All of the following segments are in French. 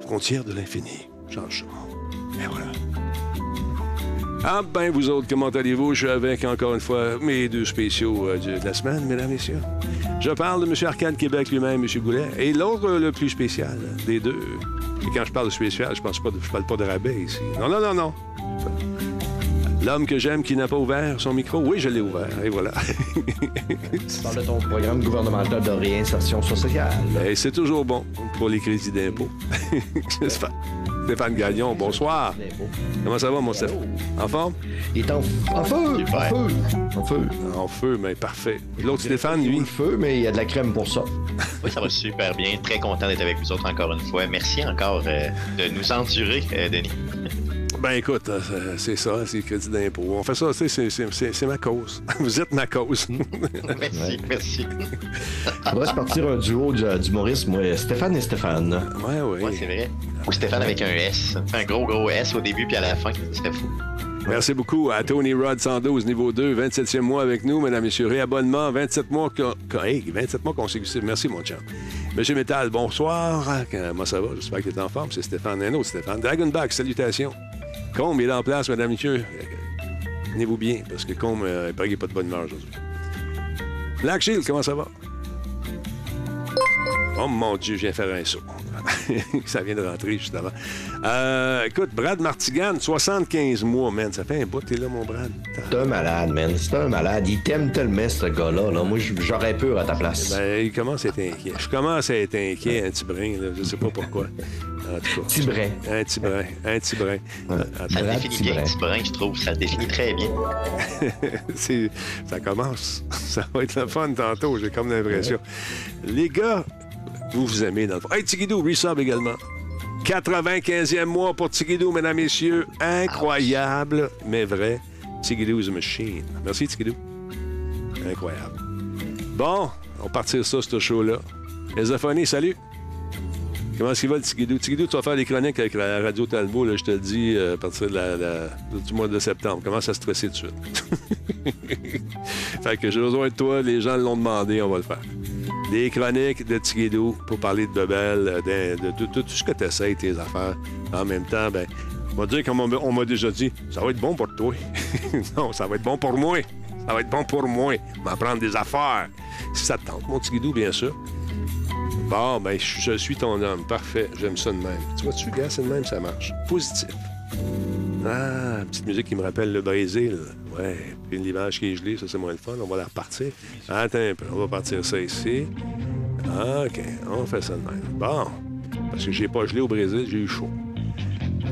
frontière de l'infini. Change. Et voilà. Ah ben, vous autres, comment allez-vous? Je suis avec, encore une fois, mes deux spéciaux euh, de la semaine, mesdames et messieurs. Je parle de M. Arcade Québec lui-même, M. Goulet, et l'autre, le plus spécial des deux. Et quand je parle de spécial, je pense parle pas de rabais ici. Non, non, non, non. L'homme que j'aime qui n'a pas ouvert son micro, oui, je l'ai ouvert, et voilà. Tu parles de ton programme gouvernemental de réinsertion sociale. Et c'est toujours bon pour les crédits d'impôt. J'espère. Stéphane Gagnon, bonsoir. Comment ça va, mon Stéphane? En forme? Il est en, en feu, en feu, en feu. En feu, mais parfait. L'autre Stéphane, lui, Le feu, mais il y a de la crème pour ça. Oui, ça va super bien. Très content d'être avec vous autres encore une fois. Merci encore euh, de nous endurer, euh, Denis. Ben écoute, euh, c'est ça, c'est le crédit d'impôt. On fait ça, tu sais, c'est- c'est- c'est c'est ma cause. Vous êtes ma cause. merci, merci. On devrait se partir un duo d'humoristes, moi, Stéphane et Stéphane. ouais, ouais. Ouais, c'est vrai. Ou Stéphane avec un S. Un gros, gros S au début puis à la fin. C'était fou. Merci beaucoup à Tony Rod 112, niveau 2, 27e mois avec nous, mesdames et messieurs. Réabonnement, 27 mois, hey, 27 mois consécutifs. Merci, mon chum. Monsieur Métal, bonsoir. Comment ça va? J'espère que tu es en forme. C'est Stéphane, autre Stéphane. Dragonback, salutations. Combe est en place, mesdames et messieurs. Tenez-vous bien, parce que Combe, euh, il n'est pas de bonne humeur aujourd'hui. Black Shield, comment ça va? Oh mon Dieu, je viens faire un saut. ça vient de rentrer juste avant. Euh, écoute, Brad Martigan, 75 mois, man. Ça fait un bout, t'es là, mon Brad. C'est un malade, man. C'est un malade. Il t'aime tellement, ce gars-là. Là. Moi, j'aurais peur à ta place. Ben, il commence à être inquiet. Je commence à être inquiet, un petit brin, là. Je sais pas pourquoi. En tout cas. Petit brin. Un petit brin, un petit brin. Euh, attends, Ça Brad définit bien, Tibrin, je trouve. Ça définit très bien. ça commence. Ça va être le fun tantôt, j'ai comme l'impression. Les gars, vous vous aimez dans le fond. Hey, Tigidou, resub également. 95e mois pour Tigidou, mesdames, messieurs. Incroyable, mais vrai. Tigidou is a machine. Merci, Tigidou. Incroyable. Bon, on partir ça, ce show-là. Esophonie, salut. Comment est-ce qu'il va, Tigidou? Tu vas faire des chroniques avec la radio Talbot, je te le dis, euh, à partir du mois de septembre. Commence à stresser tout de suite? fait que j'ai besoin de toi, les gens l'ont demandé, on va le faire. Des chroniques de Tigidou pour parler de Bebel, de, tout ce que tu essaies, tes affaires. En même temps, ben, on va dire comme on m'a- déjà dit, ça va être bon pour toi. non, ça va être bon pour moi. Ça va être bon pour moi. M'apprendre des affaires. Si ça te tente, mon Tigidou, bien sûr. Bon, ben, je, suis ton homme. Parfait. J'aime ça de même. Tu vois-tu, gars, de même, ça marche. Positif. Ah, petite musique qui me rappelle le Brésil. Ouais, puis l'image qui est gelée, ça, c'est moins le fun. On va la repartir. Attends un peu, on va partir ça ici. OK, on fait ça de même. Bon, parce que j'ai pas gelé au Brésil, j'ai eu chaud.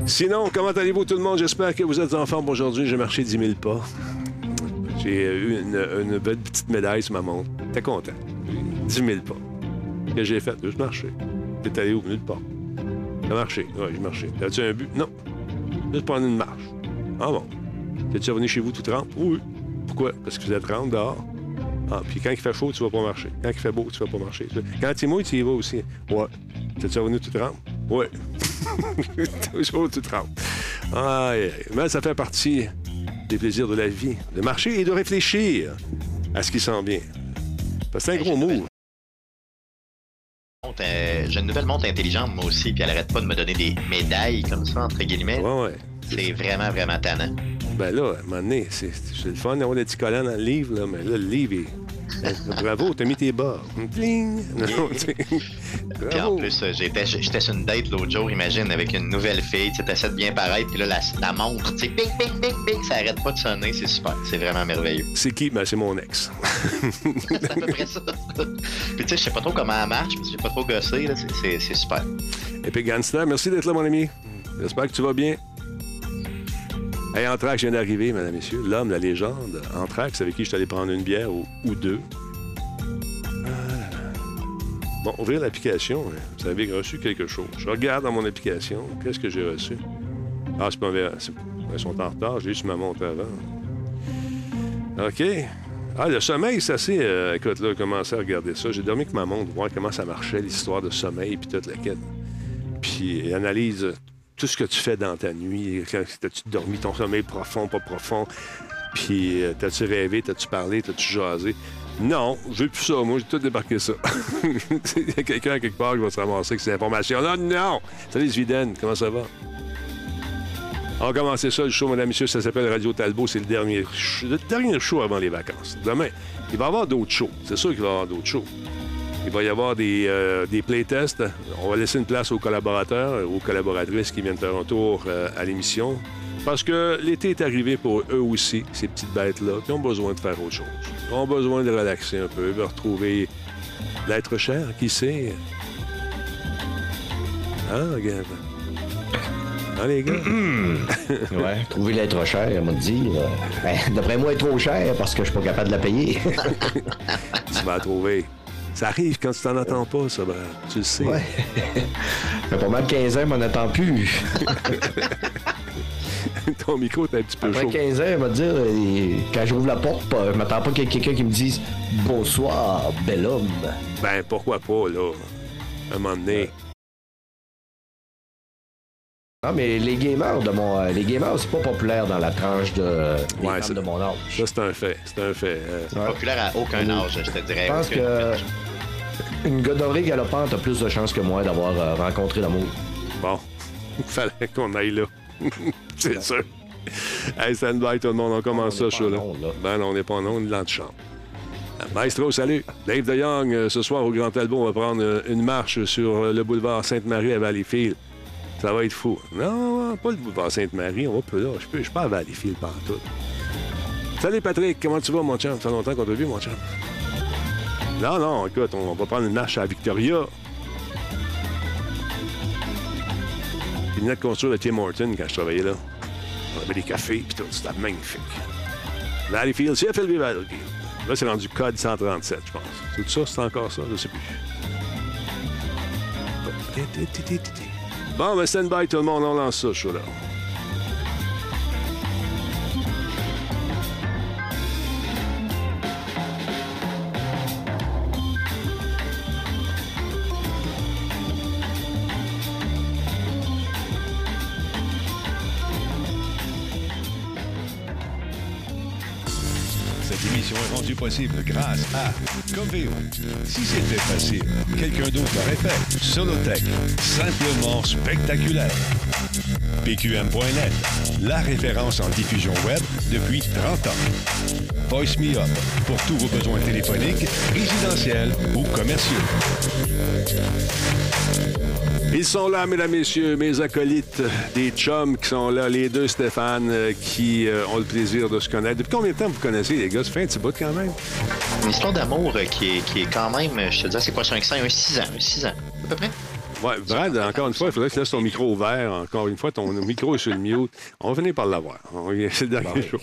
Sinon, comment allez-vous tout le monde? J'espère que vous êtes en forme aujourd'hui. J'ai marché 10 000 pas. J'ai eu une, belle petite médaille sur ma montre. T'es content? 10 000 pas. que j'ai fait? Juste marcher. T'es allé où? Nulle part. T'as marché? Oui, j'ai marché. As-tu un but? Non. Juste prendre une marche. Ah bon? T'es-tu revenu chez vous tout trempe? Oui. Pourquoi? Parce que vous êtes trempe dehors. Ah, puis quand il fait chaud, tu vas pas marcher. Quand il fait beau, tu vas pas marcher. Quand il mouille, tu y vas aussi. Ouais. T'es-tu revenu tout trempe? Ouais. Toujours tout trempe. Aïe. Mais ça fait partie des plaisirs de la vie. De marcher et de réfléchir à ce qui sent bien. Parce que c'est un gros mot. Euh, J'ai une nouvelle montre intelligente, moi aussi, puis elle arrête pas de me donner des médailles comme ça, entre guillemets. Ouais, ouais. C'est vraiment, vraiment tannant. Ben là, à un moment donné, c'est le fun d'avoir des petits collants dans le livre, là, mais là, le livre est. Bravo, t'as mis tes bas. Pling! Non. Puis en plus, j'étais j'étais sur une date l'autre jour, imagine, avec une nouvelle fille, tu t'essaies de bien paraître, puis là, la, la montre, tu sais, bing, bing, bing, bing, ça arrête pas de sonner, c'est super, c'est vraiment merveilleux. C'est qui? Ben, c'est mon ex. c'est à peu près ça. puis tu sais, je sais pas trop comment elle marche, que j'ai pas trop gossé, là, c'est- super. Epic Gangster, merci d'être là, mon ami. J'espère que tu vas bien. Hey, Anthrax vient d'arriver, mesdames, messieurs. L'homme, la légende. Anthrax, avec qui je suis allé prendre une bière ou, deux? Ah. Bon, ouvrir l'application. hein. Vous avez reçu quelque chose. Je regarde dans mon application. Qu'est-ce que j'ai reçu? Ah, c'est pas c'est- Ils sont en retard. J'ai eu sur ma montre avant. OK. Ah, le sommeil, c'est assez... euh, écoute, là, commencé à regarder ça. J'ai dormi avec ma montre, voir comment ça marchait, l'histoire de sommeil, puis toute la quête. Puis analyse tout ce que tu fais dans ta nuit. Quand- T'as-tu dormi ton sommeil profond, pas profond? Puis euh, t'as-tu rêvé, t'as-tu parlé, t'as-tu jasé? Non, j'ai plus ça. Moi, j'ai tout débarqué ça. Il y a quelqu'un quelque part qui va se ramasser avec ces informations-là. Non! Salut, Sviden. Comment ça va? On va commencer ça, le show, mesdames et messieurs. Ça s'appelle Radio Talbot. C'est le dernier, le dernier show avant les vacances. Demain, il va y avoir d'autres shows. C'est sûr qu'il va y avoir d'autres shows. Il va y avoir des, euh, des playtests. On va laisser une place aux collaborateurs, aux collaboratrices qui viennent faire un tour euh, à l'émission. Parce que l'été est arrivé pour eux aussi, ces petites bêtes-là, qui ont besoin de faire autre chose. Ils ont besoin de relaxer un peu, de retrouver l'être cher, qui sait. Hein, regarde. Hein, les gars? Ouais. Trouver l'être cher, m'a dit. euh, ben, D'après moi, elle est trop cher parce que je suis pas capable de la payer. tu vas la trouver. Ça arrive quand tu t'en attends pas, ça, Brad. Tu le sais. Ouais. Fait pas mal 15 ans, mais on n'attend plus. Ton micro est un petit peu Après chaud. 15 ans, elle va dire, euh, quand j'ouvre la porte, euh, je m'attends pas qu'il y ait quelqu'un qui me dise Bonsoir, bel homme. Ben, pourquoi pas, là? Un moment donné. Non, mais les gamers de mon. euh, les gamers, c'est pas populaire dans la tranche de, des Ouais, femmes c'est- de mon âge. Ça, c'est un fait. C'est un fait. Euh, Ouais. Populaire à aucun âge, je te dirais. Je pense Aucune- que une gonorrhée galopante a plus de chances que moi d'avoir euh, rencontré l'amour. bon, il fallait qu'on aille là. c'est sûr. Hey, stand by, tout le monde. On commence On ça, show là. onde, là. Ben non, on n'est pas en onde, on est dans le champ. Maestro, salut. Dave DeYoung, euh, ce soir au Grand Talbot, on va prendre euh, une marche sur euh, le boulevard Sainte-Marie à Valleyfield. Ça va être fou. Non, pas le boulevard Sainte-Marie, on va plus là. Je peux, je pas à Valleyfield partout. Salut Patrick, comment tu vas, mon chum? Ça fait longtemps qu'on t'a vu, mon chum. Non, non, écoute, on va prendre une marche à Victoria. Puis venait de construire le Tim Horton quand je travaillais là. On avait des cafés, puis tout, c'était magnifique. Valleyfield, c'est FLV Valleyfield. Là, c'est rendu code 137, je pense. Tout ça, c'est encore ça, je sais plus. Bon, ben stand by tout le monde, on lance ça, suis là. Grâce à Coveo. Si c'était facile, quelqu'un d'autre l'aurait fait. Solotech, simplement spectaculaire. PQM.net, la référence en diffusion web depuis 30 ans. Voice Me Up, pour tous vos besoins téléphoniques, résidentiels ou commerciaux. Ils sont là, mesdames, messieurs, mes acolytes, des chums qui sont là, les deux Stéphane, euh, qui euh, ont le plaisir de se connaître. Depuis combien de temps vous connaissez, les gars? Ça fait un petit bout quand même. Une histoire d'amour euh, qui est, qui est quand même, je te dis, c'est quoi, sur un 6 ans, un 6 ans, un 6 ans, à peu près. Ouais, Brad, encore une fois, il faudrait que tu laisses ton micro ouvert. Encore une fois, ton micro est sur le mute. On va finir par l'avoir. On- C'est le dernier jour.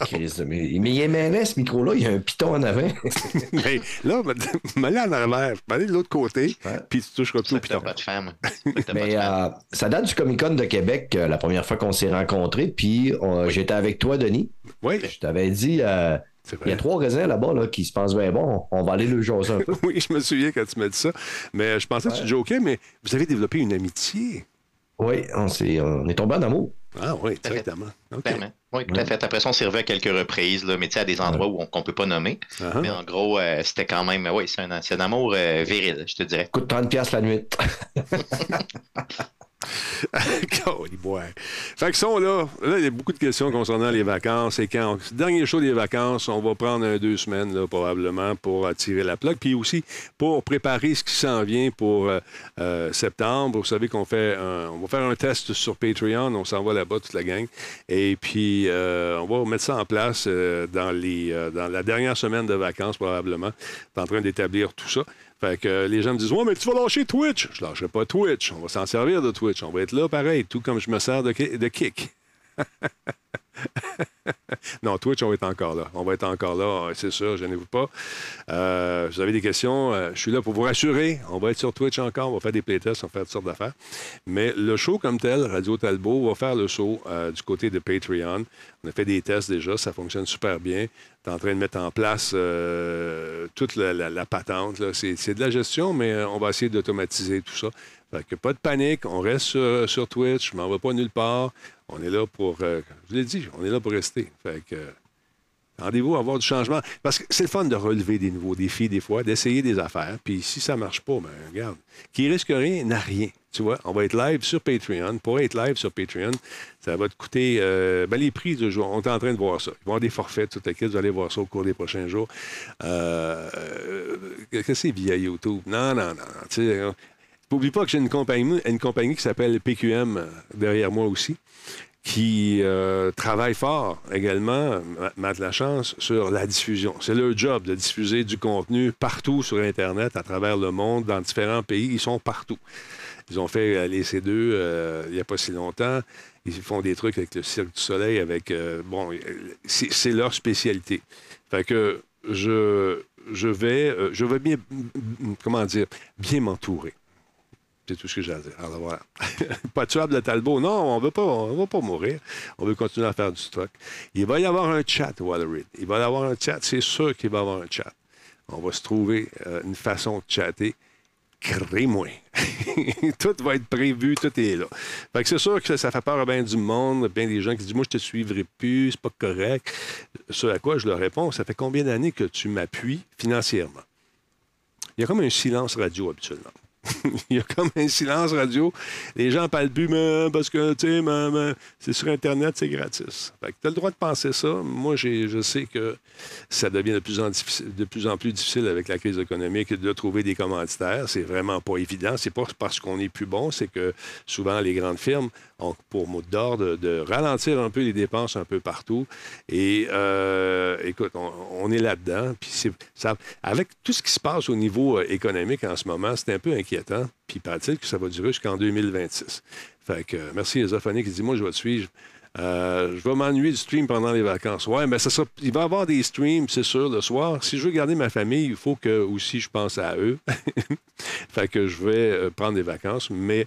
Christ, mais, mais il est mêlé, ce micro-là, il y a un piton en avant. Mais là, m'aller en arrière, m'aller de l'autre côté, Ouais. puis tu toucheras plus au piton. pas de femme. Ça que t'as pas de Mais femme. euh, ça date du Comic Con de Québec, euh, la première fois qu'on s'est rencontrés. Puis euh, j'étais avec toi, Denis. Oui, Je t'avais dit, euh, il y a trois raisins là-bas là, qui se pensent bien bon. On va aller le jaser un peu. Oui, je me souviens quand tu m'as dit ça. Mais je pensais que tu jokais, mais vous avez développé une amitié. Oui, on, s'est- on est tombé en amour. Ah oui, exactement. OK. Clairement. Oui, tout à fait. Après ça, on s'est revu à quelques reprises, là, mais tu sais, à des endroits où on, qu'on peut pas nommer. Ah, Mais en gros, euh, c'était quand même, oui, c'est un, c'est un amour euh, viril, je te dirais. Coûte 30$ piastres la nuit. Boy. Fait que sont là. Là, il y a beaucoup de questions concernant les vacances. Et quand dernier show des vacances, on va prendre deux semaines, là, probablement, pour attirer la plaque. Puis aussi pour préparer ce qui s'en vient pour euh, euh, septembre. Vous savez qu'on fait un, on va faire un test sur Patreon. On s'en va là-bas, toute la gang. Et puis, euh, on va mettre ça en place euh, dans, les, euh, dans la dernière semaine de vacances, probablement. On est en train d'établir tout ça. Fait que euh, les gens me disent Ouais, mais tu vas lâcher Twitch. Je lâcherai pas Twitch. On va s'en servir de Twitch. On va être là pareil, tout comme je me sers de, de kick. non, Twitch, on va être encore là. On va être encore là, euh, c'est sûr, gênez-vous pas. Euh, vous avez des questions, euh, je suis là pour vous rassurer. On va être sur Twitch encore, on va faire des playtests, on va faire toutes sortes d'affaires. Mais le show comme tel, Radio Talbot, va faire le show euh, du côté de Patreon. On a fait des tests déjà, ça fonctionne super bien. Tu es en train de mettre en place toute la, patente. C'est de la gestion, mais on va essayer d'automatiser tout ça. Fait que pas de panique, on reste sur, sur Twitch, je m'en vais pas nulle part. On est là pour, euh, je l'ai dit, on est là pour rester. Fait que, euh, Rendez-vous à avoir du changement. Parce que c'est le fun de relever des nouveaux défis, des fois, d'essayer des affaires. Puis si ça marche pas, ben regarde, qui risque rien n'a rien. Tu vois, on va être live sur Patreon. Pour être live sur Patreon, ça va te coûter. euh, ben, les prix du jour, on est en train de voir ça. Ils vont avoir des forfaits, tout à Vous allez voir ça au cours des prochains jours. Euh, euh, Qu'est-ce que c'est via YouTube? Non, non, non. N'oublie pas que j'ai une compagnie, qui s'appelle PQM euh, derrière moi aussi, qui euh, travaille fort également, Ma- Matt Lachance, sur la diffusion. C'est leur job de diffuser du contenu partout sur Internet, à travers le monde, dans différents pays. Ils sont partout. Ils ont fait euh, les C2 euh, il n'y a pas si longtemps. Ils font des trucs avec le Cirque du Soleil, avec... bon, c'est leur spécialité. Fait je, je vais, je vais bien, comment dire, bien m'entourer. C'est tout ce que j'ai à dire. Alors voilà. pas tuable de Talbot. Non, on ne veut pas, on veut pas mourir. On veut continuer à faire du stock. Il va y avoir un chat, Wallerid. Il va y avoir un chat. C'est sûr qu'il va y avoir un chat. On va se trouver euh, une façon de chatter. Crée-moi. tout va être prévu, tout est là. Fait que c'est sûr que ça, ça fait peur à bien du monde, bien des gens qui disent Moi, je te suivrai plus, c'est pas correct. Ce à quoi je leur réponds Ça fait combien d'années que tu m'appuies financièrement? Il y a comme un silence radio habituellement. Il y a comme un silence radio. Les gens parlent plus, mais parce que, c'est sur Internet, c'est gratis. Fait que tu as le droit de penser ça. Moi, je sais que ça devient de plus, en de plus en plus difficile avec la crise économique de trouver des commanditaires. C'est vraiment pas évident. C'est pas parce qu'on est plus bon, c'est que souvent les grandes firmes ont pour mot d'ordre de ralentir un peu les dépenses un peu partout. Et euh, écoute, on, est là-dedans. Puis avec tout ce qui se passe au niveau euh, économique en ce moment, c'est un peu inquiétant. Puis paraît-il que ça va durer jusqu'en 2026. Fait que euh, merci Esophonique qui dit Moi, je vais te suivre. Euh, je vais m'ennuyer du stream pendant les vacances. Ouais, mais ça sera- il va y avoir des streams, c'est sûr, le soir. Si je veux garder ma famille, il faut que aussi je pense à eux. fait que je vais euh, prendre des vacances, mais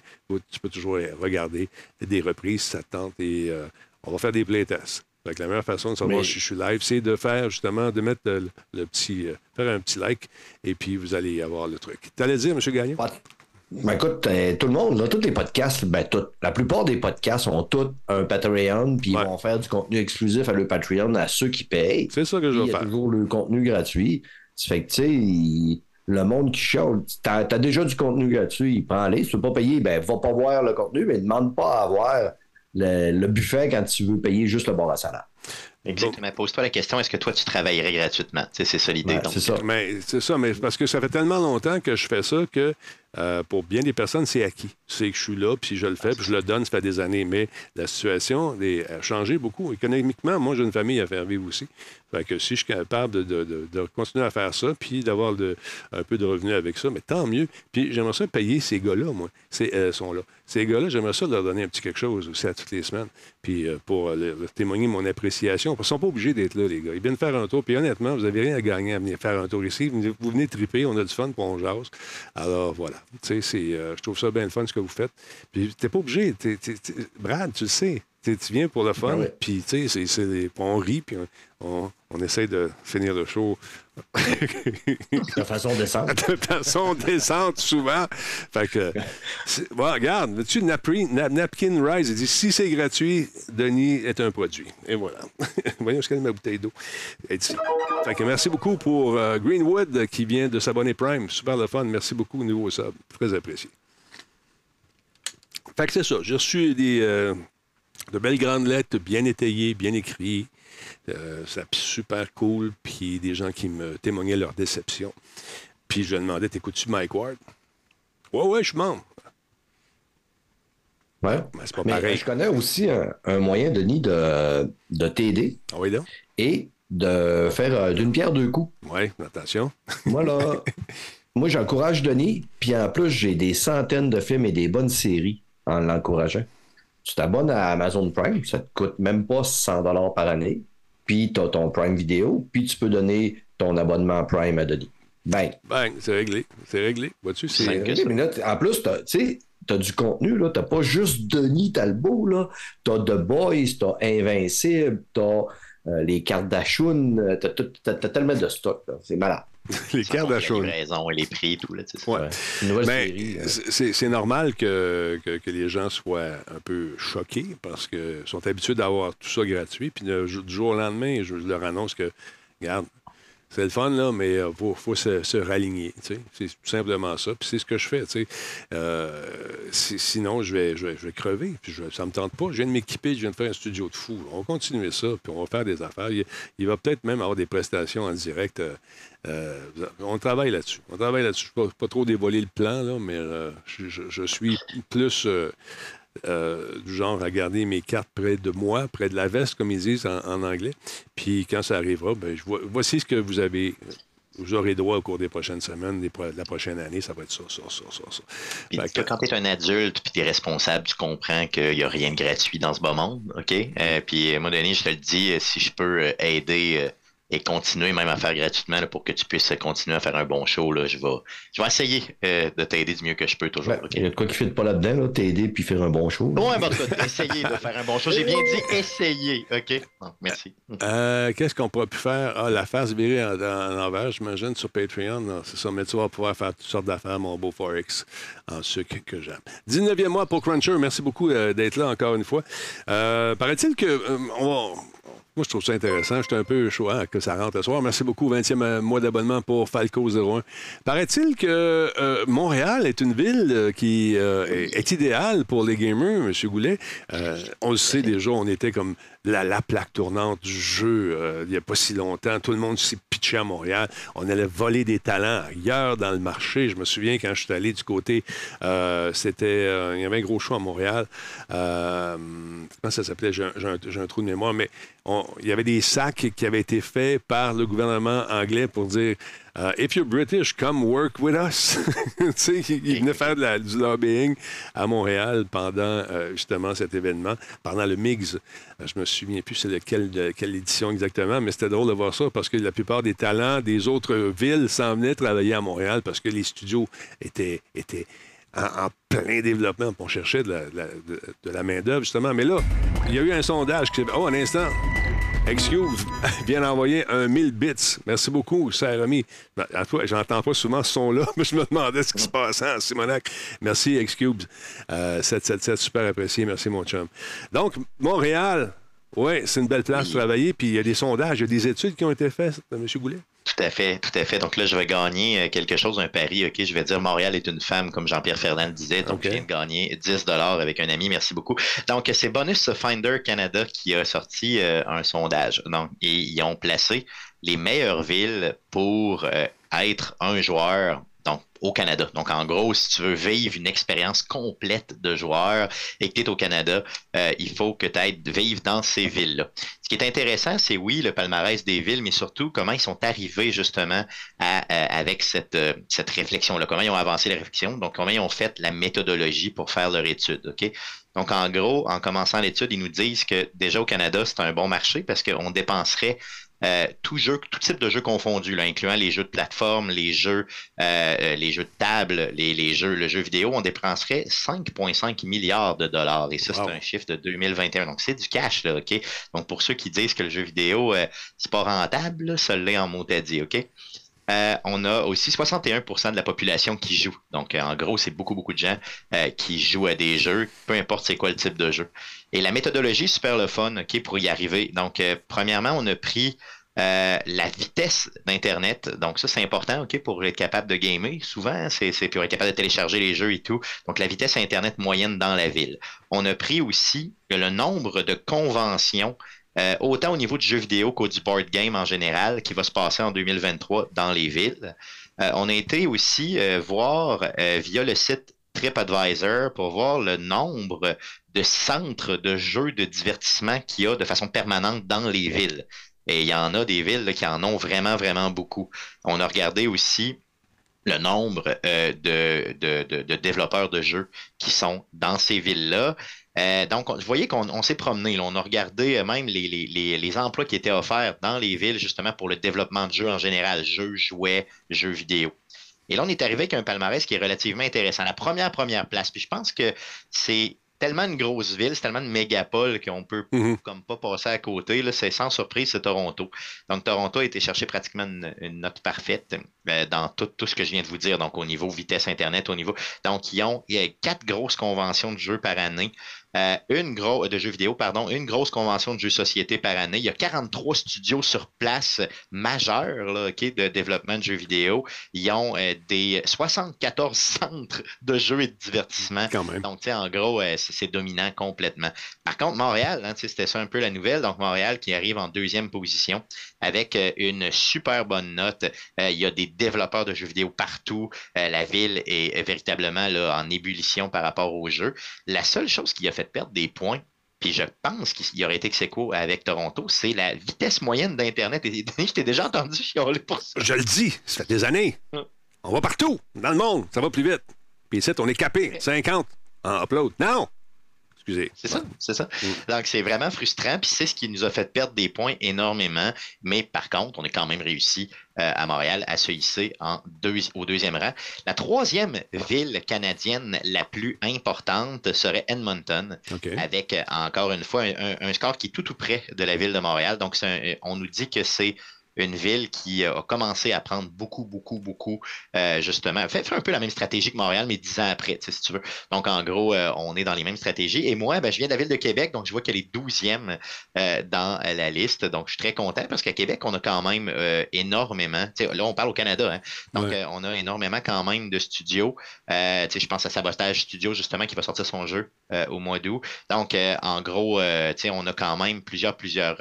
tu peux toujours regarder des reprises ça te tente et euh, on va faire des playtests. Fait que la meilleure façon de savoir Mais- si je suis live, c'est de faire justement, de mettre le, le petit, euh, faire un petit like et puis vous allez avoir le truc. T'allais dire, M. Gagnon? Ben écoute, euh, tout le monde, là, tous les podcasts, ben tout, la plupart des podcasts ont tous un Patreon, puis Ouais. ils vont faire du contenu exclusif à leur Patreon à ceux qui payent. C'est ça que je Puis vais il y a faire. toujours le contenu gratuit. Ça fait que, tu sais, il- le monde qui chiale, t'as as déjà du contenu gratuit, prends-les. Si tu veux pas payer, ben, va pas voir le contenu, mais demande pas à avoir le, le buffet quand tu veux payer juste le bord à salade. Exactement. Pose-toi la question est-ce que toi, tu travaillerais gratuitement? Tu sais, C'est ça l'idée. Ouais, c'est ça. Mais c'est ça, mais parce que ça fait tellement longtemps que je fais ça que euh, pour bien des personnes, c'est acquis. C'est que je suis là, puis je le fais, puis je le donne, ça fait des années. Mais la situation a changé beaucoup. Économiquement, moi, j'ai une famille à faire vivre aussi. Fait que si je suis capable de, continuer à faire ça, puis d'avoir un peu de revenus avec ça, mais tant mieux. Puis j'aimerais ça payer ces gars-là, moi. Ces, euh, sont là. Ces gars-là, j'aimerais ça leur donner un petit quelque chose aussi à toutes les semaines, puis euh, pour leur- témoigner mon appréciation. Qu'ils ne sont pas obligés d'être là, les gars. Ils viennent faire un tour, puis honnêtement, vous n'avez rien à gagner à venir faire un tour ici. Vous venez, vous venez triper, on a du fun, puis on jase. Alors voilà. Tu sais, euh, je trouve ça bien le fun ce que vous faites. Puis t'es pas obligé. T'es- t'es- Brad, tu le sais. Tu viens pour le fun, Ben ouais. puis tu sais, c'est- c'est des- on rit, puis on, essaie de finir le show De façon décente. de façon décente souvent. Fait que, bon, regarde, tu Napri- Na- Napkin Rise, il dit si c'est gratuit, Denis est un produit. Et voilà. Voyons ce qu'elle ma bouteille d'eau. Fait que merci beaucoup pour euh, Greenwood qui vient de s'abonner Prime. Super le fun. Merci beaucoup, nouveau sub. Très apprécié. Fait que c'est ça. J'ai reçu des, euh, de belles grandes lettres bien étayées, bien écrites. Euh, c'est super cool. Puis des gens qui me témoignaient leur déception. Puis je demandais, t'écoutes-tu Mike Ward? Ouais, ouais, je suis membre. Ouais. Mais c'est pas Mais pareil. je connais aussi un, un moyen, Denis, de, de t'aider Ah oui, donc? et de faire euh, d'une pierre deux coups. Oui, attention. Moi, là, moi, j'encourage Denis, puis en plus, j'ai des centaines de films et des bonnes séries en l'encourageant. Tu t'abonnes à Amazon Prime, ça te coûte même pas 100 par année, puis tu as ton Prime Vidéo, puis tu peux donner ton abonnement Prime à Denis. Ben, Bang, c'est réglé. C'est réglé. Vois-tu, c'est. Ça. mais là, en plus, t'as- tu sais, t'as du contenu, là. T'as pas juste Denis Talbot, là. T'as The Boys, t'as Invincible, t'as euh, les Kardashians, euh, t'as, t'as tellement de stock, là. C'est malade. les cartes d'achat. et les prix et tout. Là, tu sais. Ouais. Euh, c'est normal que, que, que les gens soient un peu choqués parce qu'ils sont habitués d'avoir tout ça gratuit. Puis le du jour au lendemain, je leur annonce que, regarde, c'est le fun, là, mais il faut, faut se, se raligner. tu sais. C'est tout simplement ça. Puis c'est ce que je fais. tu sais. Euh, si- sinon, je vais, je, vais, je vais crever. Puis je, ça ne me tente pas. Je viens de m'équiper, je viens de faire un studio de fou. On va continuer ça, puis on va faire des affaires. Il, il va peut-être même avoir des prestations en direct. euh, euh, on travaille là-dessus. On travaille là-dessus. Je ne pas, trop dévoiler le plan, là, mais euh, je, je- je suis plus euh, du genre à garder mes cartes près de moi, près de la veste, comme ils disent en, en anglais. Puis quand ça arrivera, ben, je vois- voici ce que vous avez. Vous aurez droit au cours des prochaines semaines, des pro- la prochaine année, ça va être ça, ça, ça, ça, ça. Puis que quand tu es un adulte puis tu es responsable, tu comprends qu'il n'y a rien de gratuit dans ce beau monde, OK? Euh, puis à un moment donné, je te le dis, si je peux aider et continuer même à faire gratuitement là, pour que tu puisses continuer à faire un bon show, là, je, vais, je vais essayer euh, de t'aider du mieux que je peux toujours, ben, OK? Il y a de quoi qui ne pas là-dedans, là, t'aider puis faire un bon show. là. Ouais, mais en tout cas, essayer de faire un bon show. J'ai bien dit essayer, OK? Bon, merci. Euh, Qu'est-ce qu'on pourrait plus faire? Ah, la face virée en, en envers, j'imagine, sur Patreon. C'est ça, mais tu vas pouvoir faire toutes sortes d'affaires, mon beau Forex, en sucre que j'aime. 19e mois pour Cruncher. Merci beaucoup euh, d'être là encore une fois. Euh, Paraît-il que. euh, on va- Moi, je trouve ça intéressant. J'étais un peu chaud hein, que ça rentre ce soir. Merci beaucoup. 20e mois d'abonnement pour Falco 01. Paraît-il que euh, Montréal est une ville euh, qui euh, est, idéale pour les gamers, M. Goulet. Euh, on le sait déjà, on était comme la, la plaque tournante du jeu euh, il n'y a pas si longtemps. Tout le monde s'est pitché à Montréal. On allait voler des talents ailleurs dans le marché. Je me souviens quand je suis allé du côté, euh, c'était, euh, il y avait un gros show à Montréal. Comment ça s'appelait? J'ai un, trou de mémoire, mais il y avait des sacs qui avaient été faits par le gouvernement anglais pour dire euh, If you're British, come work with us. tu sais, il, venait faire de la- du lobbying à Montréal pendant euh, justement cet événement, pendant le MIGS. Euh, Je me souviens plus c'est lequel, de quelle édition exactement, mais c'était drôle de voir ça parce que la plupart des talents des autres villes s'en venaient travailler à Montréal parce que les studios étaient, étaient en, en plein développement. On cherchait de la, de la- de- de la main-d'œuvre, justement. Mais là, il y a eu un sondage qui. Oh, un instant. Excuse, vient d'envoyer un 1000 bits. Merci beaucoup, cher ami. Ben, À toi, j'entends pas souvent ce son-là, mais je me demandais ce qui se passait en Simonac. Merci, Excube. Euh, 777, super apprécié. Merci, mon chum. Donc, Montréal, oui, c'est une belle place pour travailler. Puis il y a des sondages, il y a des études qui ont été faites, M. Goulet? Tout à fait, tout à fait. Donc là, je vais gagner euh, quelque chose, un pari. OK, je vais dire Montréal est une femme, comme Jean-Pierre Ferland disait. Donc, je viens de gagner 10 dollars avec un ami. Merci beaucoup. Donc, c'est Bonus Finder Canada qui a sorti euh, un sondage. Donc, et ils ont placé les meilleures villes pour euh, être un joueur. Donc, au Canada. Donc, en gros, si tu veux vivre une expérience complète de joueur et que tu es au Canada, euh, il faut que tu ailles vivre dans ces villes-là. Ce qui est intéressant, c'est oui, le palmarès des villes, mais surtout comment ils sont arrivés justement à, à- avec cette, euh, cette réflexion-là, comment ils ont avancé la réflexion, donc comment ils ont fait la méthodologie pour faire leur étude. Donc, en gros, en commençant l'étude, ils nous disent que déjà au Canada, c'est un bon marché parce qu'on dépenserait euh, tout jeu, tout type de jeux confondus, là, incluant les jeux de plateforme, les jeux, euh, euh, les jeux de table, les, les jeux, le jeu vidéo, on dépenserait 5,5 milliards de dollars. Et ça, Wow. c'est un chiffre de 2021. Donc, c'est du cash, là, OK? Donc, pour ceux qui disent que le jeu vidéo, euh, c'est pas rentable, là, ça l'est en mot à dit, OK? Euh, on a aussi 61% de la population qui joue. Donc, euh, en gros, c'est beaucoup, beaucoup de gens euh, qui jouent à des jeux, peu importe c'est quoi le type de jeu. Et la méthodologie, super le fun, OK, pour y arriver. Donc, euh, premièrement, on a pris euh, la vitesse d'Internet. Donc, ça, c'est important, OK, pour être capable de gamer. Souvent, c'est c'est pour être capable de télécharger les jeux et tout. Donc, la vitesse Internet moyenne dans la ville. On a pris aussi le nombre de conventions euh, autant au niveau du jeu vidéo qu'au du board game en général, qui va se passer en 2023 dans les villes. Euh, on a été aussi euh, voir via le site TripAdvisor pour voir le nombre de centres de jeux de divertissement qu'il y a de façon permanente dans les villes. Et il y en a des villes là, qui en ont vraiment, vraiment beaucoup. On a regardé aussi le nombre euh, de, de, de, de développeurs de jeux qui sont dans ces villes-là. Euh, donc, on- vous voyez qu'on on s'est promené, là. on a regardé euh, même les, les, les, les emplois qui étaient offerts dans les villes, justement, pour le développement de jeux en général, jeux, jouets, jeux vidéo. Et là, on est arrivé avec un palmarès qui est relativement intéressant. La première, première place, puis je pense que c'est tellement une grosse ville, c'est tellement une mégapole qu'on peut Mhm. comme pas passer à côté. C'est sans surprise, c'est Toronto. Donc, Toronto a été chercher pratiquement une, une note parfaite euh, dans tout, tout ce que je viens de vous dire. Donc, au niveau vitesse Internet, au niveau. Donc, ils ont il y a quatre grosses conventions de jeux par année. Euh, une grosse de jeux vidéo, pardon, une grosse convention de jeux société par année. Il y a 43 studios sur place majeurs là, de développement de jeux vidéo. Ils ont euh, des 74 centres de jeux et de divertissement. Quand même. Donc, en gros, euh, c'est dominant complètement. Par contre, Montréal, hein, c'était ça un peu la nouvelle. Donc, Montréal qui arrive en deuxième position avec euh, une super bonne note. Euh, il y a des développeurs de jeux vidéo partout. Euh, la ville est, véritablement là, en ébullition par rapport au jeu. La seule chose qui a fait perdre des points, puis je pense qu'il y aurait été ex aequo avec Toronto, c'est la vitesse moyenne d'Internet. Et Denis, je t'ai déjà entendu chialer pour ça. Je le dis, ça fait des années. Hum. On va partout, dans le monde, ça va plus vite. Puis ici, on est capé, 50 en upload. Non! Excusez. C'est ça, c'est ça. Mm. Donc, c'est vraiment frustrant, puis c'est ce qui nous a fait perdre des points énormément. Mais par contre, on a quand même réussi euh, à Montréal à se hisser en deux, au deuxième rang. La troisième ville canadienne la plus importante serait Edmonton, avec euh, encore une fois un, un- un score qui est tout tout près de la ville de Montréal. Donc, un- on nous dit que c'est une ville qui euh, a commencé à prendre beaucoup, beaucoup, beaucoup, euh, justement, fait, fait un peu la même stratégie que Montréal, mais dix ans après, si tu veux. Donc, en gros, euh, on est dans les mêmes stratégies. Et moi, ben, je viens de la ville de Québec, donc je vois qu'elle est douzième euh, dans la liste. Donc, je suis très content parce qu'à Québec, on a quand même énormément, là, on parle au Canada, hein, donc Ouais. on a énormément quand même de studios. Je pense à Sabotage Studio, justement, qui va sortir son jeu au mois d'août. Donc, en gros, on a quand même plusieurs, plusieurs,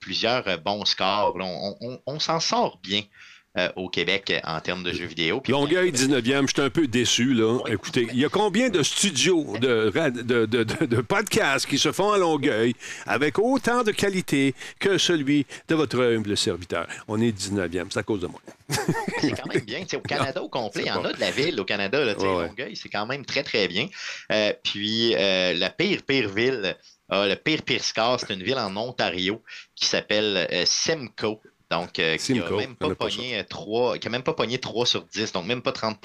plusieurs bons scores. Là, on on- on s'en sort bien euh, au Québec euh, en termes de jeux vidéo. Puis- Longueuil 19e, je suis un peu déçu, là. Écoutez, il y a combien de studios de, de, de, podcasts qui se font à Longueuil avec autant de qualité que celui de votre humble serviteur? On est 19e, c'est à cause de moi. c'est quand même bien. Tu sais, au Canada au complet, il y en a de la ville au Canada. Là, Ouais, ouais. Longueuil, c'est quand même très, très bien. Euh, puis, euh, la pire, pire ville, ah, le pire, pire score, c'est une ville en Ontario qui s'appelle euh, Simcoe. Donc, euh, qui Simcoe, a même pas pogné euh, 3, qui a même pas pogné 3 sur 10, donc même pas 30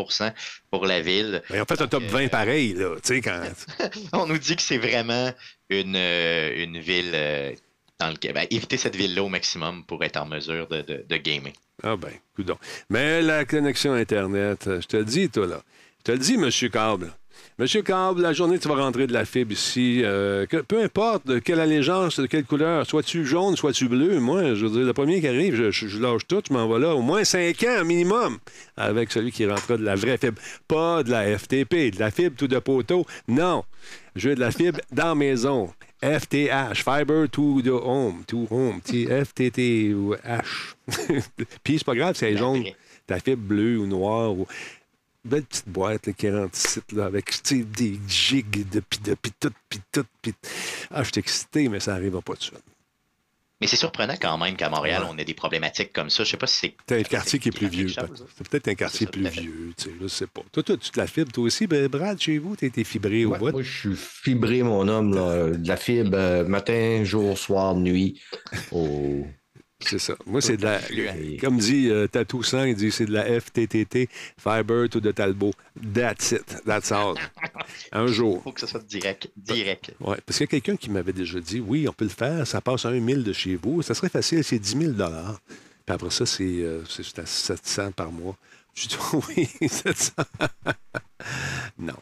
pour la ville. Ben, en fait, un top 20 pareil, là. Tu sais, quand. On nous dit que c'est vraiment une, euh, une ville euh, dans lequel. ben, éviter cette ville-là au maximum pour être en mesure de, de, de gamer. Ah ben, coudonc. Mais la connexion Internet, euh, je te le dis, toi, là. Je te le dis, Monsieur Câble. Monsieur Câble, la journée tu vas rentrer de la fibre ici, euh, que- peu importe de quelle allégeance, de quelle couleur, sois-tu jaune, sois-tu bleu, moi, je veux dire, le premier qui arrive, je, je- je lâche tout, je m'en vais là, au moins 5 ans minimum, avec celui qui rentrera de la vraie fibre. Pas de la FTP, de la fibre tout de poteau. Non. Je veux de la fibre dans la maison. FTH, Fiber to the Home, to Home, T- FTT ou H. Puis c'est pas grave si elle est jaune, ta fibre bleue ou noire. Ou... Belle petite boîte là, qui rentre ici, là, avec tu des gigs de pis de pis tout, pis tout, pis... Ah, je suis excité, mais ça n'arrivera pas de suite. Mais c'est surprenant quand même qu'à Montréal, Ouais. on ait des problématiques comme ça. Je sais pas si c'est. Peut-être un quartier qui est plus vieux. C'est peut-être un quartier ça, plus vieux, tu sais, je sais pas. Toi, toi, tu te la fibre, toi aussi, ben, Brad, chez vous, t'as été fibré au Ouais, bout. moi, je suis fibré, mon homme, là, de la fibre euh, matin, jour, soir, nuit. Au... C'est ça. Moi, c'est de la. Comme dit euh, Tatou Sang, il dit c'est de la FTTT, Fiber to de Talbot. That's it. That's all. Un jour. faut que ce soit direct. Direct. Oui, parce qu'il y a quelqu'un qui m'avait déjà dit oui, on peut le faire, ça passe à un 1000 de chez vous. Ça serait facile, c'est 10 000 Puis après ça, c'est euh, à 700 par mois. Je dis oui, 700. non.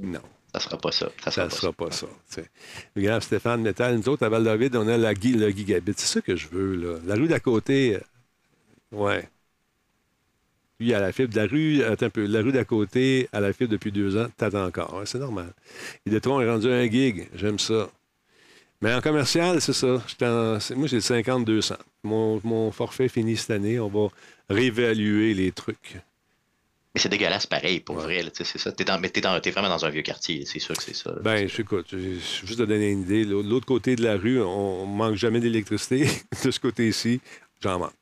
Non. Ça sera pas ça. Ça Ça sera ne pas sera pas ça. sais. Regarde, Stéphane Métal, nous autres, à Val-David, on a la, le gigabit. C'est ça que je veux, là. La rue d'à côté, euh, ouais. Lui, à la fibre. De la rue, attends un peu, la rue d'à côté, à la fibre depuis deux ans, t'attends encore. Ouais, c'est normal. Idétron est rendu à un gig. J'aime ça. Mais en commercial, c'est ça. En- moi, j'ai 50-200. Mon, mon forfait finit cette année. On va réévaluer les trucs. Mais c'est dégueulasse pareil, pour Ouais. vrai. C'est ça. T'es, dans, t'es, dans- t'es vraiment dans un vieux quartier. C'est sûr que c'est ça. là. Ben, je écoute, je- juste de donner une idée, l'autre côté de la rue, on, manque jamais d'électricité. de ce côté-ci, j'en manque.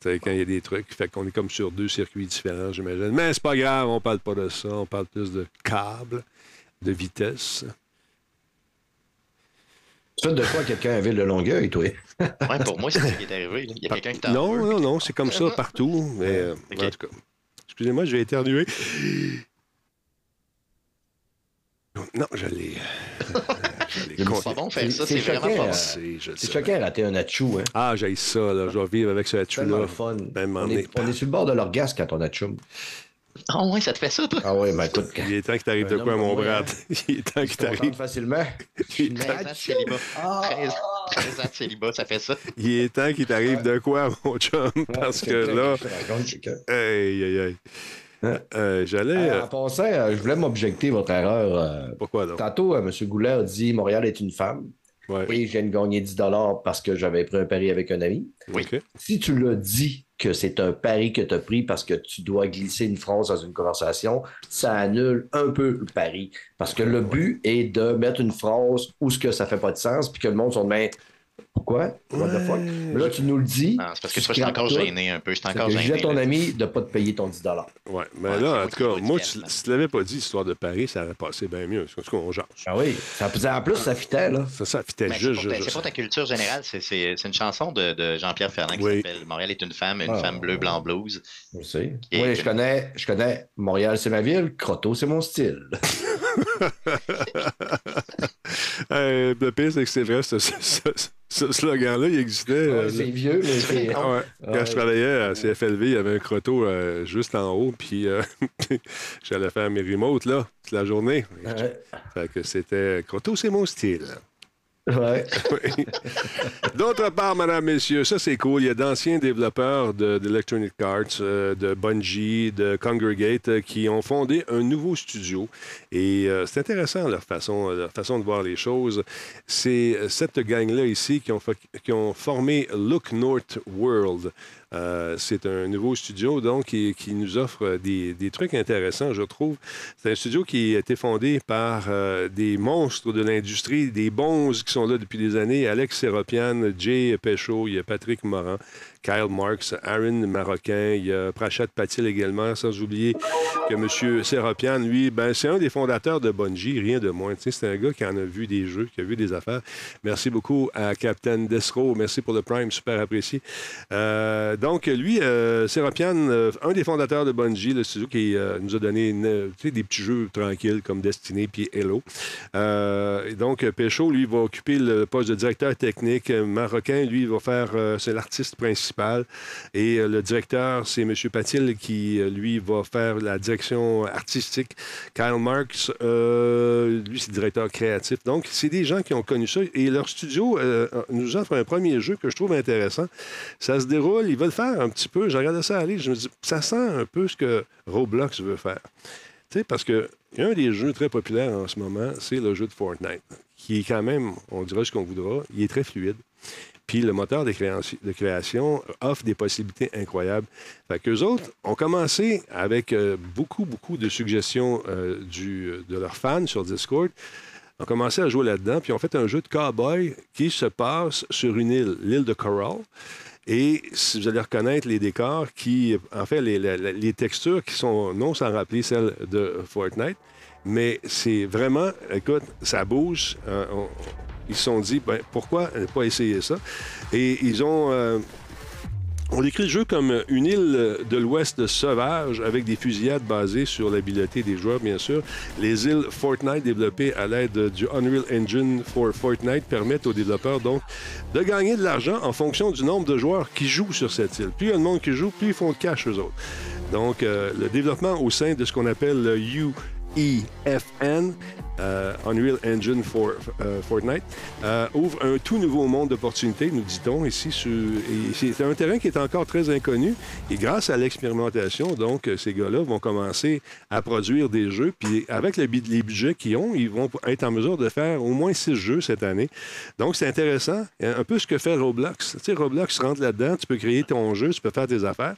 Tu sais, quand il y a des trucs, fait qu'on est comme sur deux circuits différents, j'imagine. Mais c'est pas grave, on parle pas de ça, on parle plus de câbles, de vitesse. Tu fais de quoi quelqu'un à Ville de Longueuil, toi? Ouais, pour moi, c'est ce qui est arrivé. là. Il y a quelqu'un qui t'en Non, non, non, c'est comme ça partout. Mais euh, en tout cas, excusez-moi, je vais éternuer. Non, je l'ai. je l'ai C'est compté. pas bon faire ça, C'est c'est vraiment choquant, euh. C'est- je choquant rater un achou, hein. Ah, j'ai ça, là. Je vais vivre avec ce C'est tellement là le fun. Ben, on, est- on est sur le bord de l'orgasme quand on a chum. Ah ouais, ça te fait ça, toi? Ah oui, ben écoute, quand Il est temps que t'arrives Un de quoi, mon hein. Il est temps que je t'arrives. facilement. Il est 13 temps- ans de célibat. Ah! 13, 13 ans de célibat, ça fait ça. il est temps qu'il t'arrive de quoi, mon chum? Parce que là, aïe, aïe, aïe. Euh, J'allais. Euh, En passant, euh, je voulais m'objecter votre erreur. euh, Pourquoi donc? Tantôt, euh, M. Goulet a dit Montréal est une femme Ouais. et je viens de gagner 10 parce que j'avais pris un pari avec un ami. Oui. OK. Si tu l'as dit que c'est un pari que tu as pris parce que tu dois glisser une phrase dans une conversation, ça annule un peu le pari. Parce que le but est de mettre une phrase où ce que ça fait pas de sens, puis que le monde se demande Pourquoi? What the fuck? Mais là, tu nous le dis. Non, c'est parce que je suis encore tout. gêné un peu. Je suis encore gêné. je à ton ami de ne pas te payer ton 10 Ouais. Mais Ouais, c'est là, en tout cas, moi, tu- si tu l'avais pas dit, histoire de Paris, ça aurait passé bien mieux. En tout cas, on jase. Ah oui. Ça, en plus, ça fitait, là. Ça, ça fitait Mais c'est juste, c'est pour ta culture générale. C'est, c'est- c'est une chanson de, de Jean-Pierre Ferland qui Oui. s'appelle Montréal est une femme, une Ah. femme bleue, blanc, blues. Je sais. Oui, je connais, je connais Montréal, c'est ma ville, Croteau, c'est mon style. Euh, le pire, c'est que c'est vrai, ce, ce- ce- ce slogan-là, il existait. euh, Ouais, c'est vieux, mais c'est. Ouais. Quand Ouais. je travaillais à CFLV, il y avait un crotto euh, juste en haut, puis euh, j'allais faire mes remotes, là, toute la journée. Fait que c'était crotto, c'est mon style. D'autre part, mesdames, messieurs, ça c'est cool. Il y a d'anciens développeurs de- d'Electronic Arts, euh, de Bungie, de Congregate euh, qui ont fondé un nouveau studio. Et euh, c'est intéressant leur façon, leur façon de voir les choses. C'est cette gang-là ici qui ont, qui ont formé Look North World. Euh, c'est un nouveau studio, donc, qui, nous offre des, trucs intéressants, je trouve. C'est un studio qui a été fondé par euh, des monstres de l'industrie, des bons qui sont là depuis des années. Alex Seropian, Jay Péchaud, il y a Patrick Moran, Kyle Marks, Aaron Marocain, il y a Prachat Patil également, sans oublier que M. Seropian, lui, ben, c'est un des fondateurs de Bungie, rien de moins. C'est un gars qui en a vu des jeux, qui a vu des affaires. Merci beaucoup à Captain Desro. Merci pour le Prime, super apprécié. Euh, donc, lui, euh, Seropian, euh, un des fondateurs de Bungie, le studio qui euh, nous a donné sais, des petits jeux tranquilles comme Destiny puis. Euh, et donc, Péchaud, lui, va occuper le poste de directeur technique. Marocain, lui, va faire, euh, c'est l'artiste principal. Et euh, le directeur, c'est M. Patil qui, euh, lui, va faire la direction artistique. Kyle Marks, euh, lui, c'est directeur créatif. Donc, c'est des gens qui ont connu ça. Et leur studio euh, nous offre un premier jeu que je trouve intéressant. Ça se déroule, faire un petit peu. J'ai regardé ça aller, je me dis, ça sent un peu ce que Roblox veut faire. Tu sais, parce que un des jeux très populaires en ce moment, c'est le jeu de Fortnite, qui est quand même, on dira ce qu'on voudra, il est très fluide. Puis le moteur de création offre des possibilités incroyables. Fait qu'eux autres ont commencé avec euh, beaucoup, beaucoup de suggestions euh, du, de leurs fans sur Discord. ont commencé à jouer là-dedans, puis ont fait un jeu de cowboy qui se passe sur une île, l'île de Coral. Et vous allez reconnaître les décors qui, en fait, les, textures qui sont non sans rappeler celles de Fortnite, mais c'est vraiment, écoute, ça bouge. On- ils se sont dit, ben, pourquoi ne pas essayer ça? Et ils ont. euh, on décrit le jeu comme une île de l'Ouest sauvage avec des fusillades basées sur l'habileté des joueurs, bien sûr. Les îles Fortnite développées à l'aide du Unreal Engine for Fortnite permettent aux développeurs donc de gagner de l'argent en fonction du nombre de joueurs qui jouent sur cette île. Plus il y a de monde qui joue, plus ils font de cash eux autres. Donc, euh, le développement au sein de ce qu'on appelle le UEFN, euh, Unreal Engine for euh, Fortnite, euh, ouvre un tout nouveau monde d'opportunités, nous dit-on ici. c'est un terrain qui est encore très inconnu. Et grâce à l'expérimentation, donc, ces gars-là vont commencer à produire des jeux. Puis avec les budgets qu'ils ont, ils vont être en mesure de faire au moins six jeux cette année. Donc, c'est intéressant. Un peu ce que fait Roblox. Tu sais, Roblox rentre là-dedans, tu peux créer ton jeu, tu peux faire tes affaires.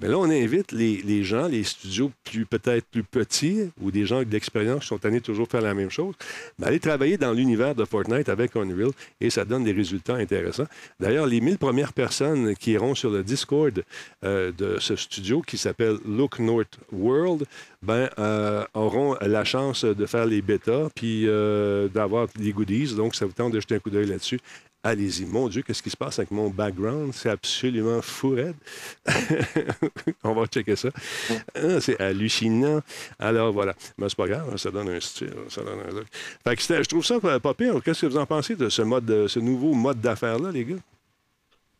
Mais là, on invite les, gens, les studios plus peut-être plus petits ou des gens avec de l'expérience qui sont de toujours faire la même chose, ben, aller travailler dans l'univers de Fortnite avec Unreal et ça donne des résultats intéressants. D'ailleurs, les 1000 premières personnes qui iront sur le Discord euh, de ce studio qui s'appelle Look North World, ben, euh, auront la chance de faire les bêtas puis euh, d'avoir des goodies. Donc, ça vous tente de jeter un coup d'œil là-dessus. Allez-y. Mon Dieu, qu'est-ce qui se passe avec mon background? C'est absolument fou, raide. On va checker ça. Ah, c'est hallucinant. Alors, voilà. Mais c'est pas grave, ça donne un style, ça donne un look. Fait que je trouve ça pas pire. Qu'est-ce que vous en pensez de ce mode, de- ce nouveau mode d'affaires-là, les gars?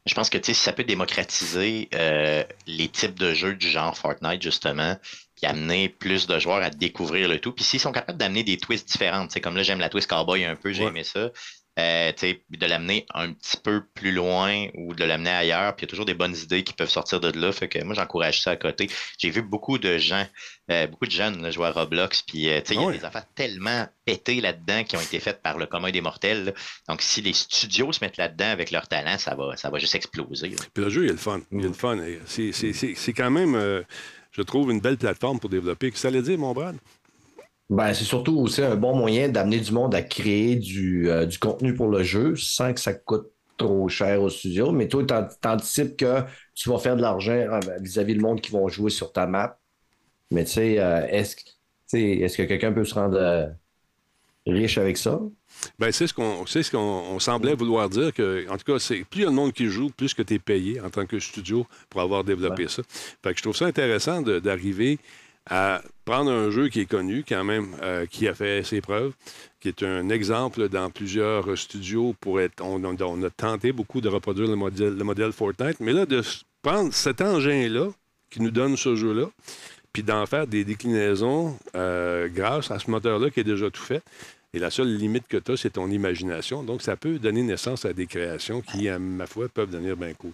Je pense que si ça peut démocratiser euh, les types de jeux du genre Fortnite, justement, puis amener plus de joueurs à découvrir le tout. Puis s'ils sont capables d'amener des twists différentes, sais, comme là, j'aime la twist cowboy un peu, j'ai Ouais. aimé ça. Euh, de l'amener un petit peu plus loin ou de l'amener ailleurs, puis il y a toujours des bonnes idées qui peuvent sortir de là. Fait que moi, j'encourage ça à côté. J'ai vu beaucoup de gens, euh, beaucoup de jeunes là, jouer à Roblox, puis euh, il y Ah a ouais. des affaires tellement pétées là-dedans qui ont été faites par le commun des mortels. là. Donc, si les studios se mettent là-dedans avec leur talent, ça va, ça va juste exploser. là. Puis le jeu, il est le fun. Il est le fun. C'est, quand même, je trouve, une belle plateforme pour développer. Qu'est-ce que ça allait dire, mon Brad? Ben, c'est surtout aussi un bon moyen d'amener du monde à créer du, euh, du contenu pour le jeu sans que ça coûte trop cher au studio. Mais toi, t'an- t'anticipes que tu vas faire de l'argent euh, vis-à-vis le monde qui vont jouer sur ta map. Mais tu sais, euh, est-ce est-ce que quelqu'un peut se rendre euh, riche avec ça? Ben, c'est ce qu'on ce qu'on semblait vouloir dire que, en tout cas, c'est plus il y a de monde qui joue, plus que tu es payé en tant que studio pour avoir développé ça. Fait que je trouve ça intéressant d'arriver à prendre un jeu qui est connu, quand même, euh, qui a fait ses preuves, qui est un exemple dans plusieurs studios pour être. On, a tenté beaucoup de reproduire le modèle, le modèle Fortnite, mais là, de prendre cet engin-là qui nous donne ce jeu-là, puis d'en faire des déclinaisons euh, grâce à ce moteur-là qui est déjà tout fait. Et la seule limite que tu as, c'est ton imagination. Donc, ça peut donner naissance à des créations qui, à ma foi, peuvent devenir bien cool.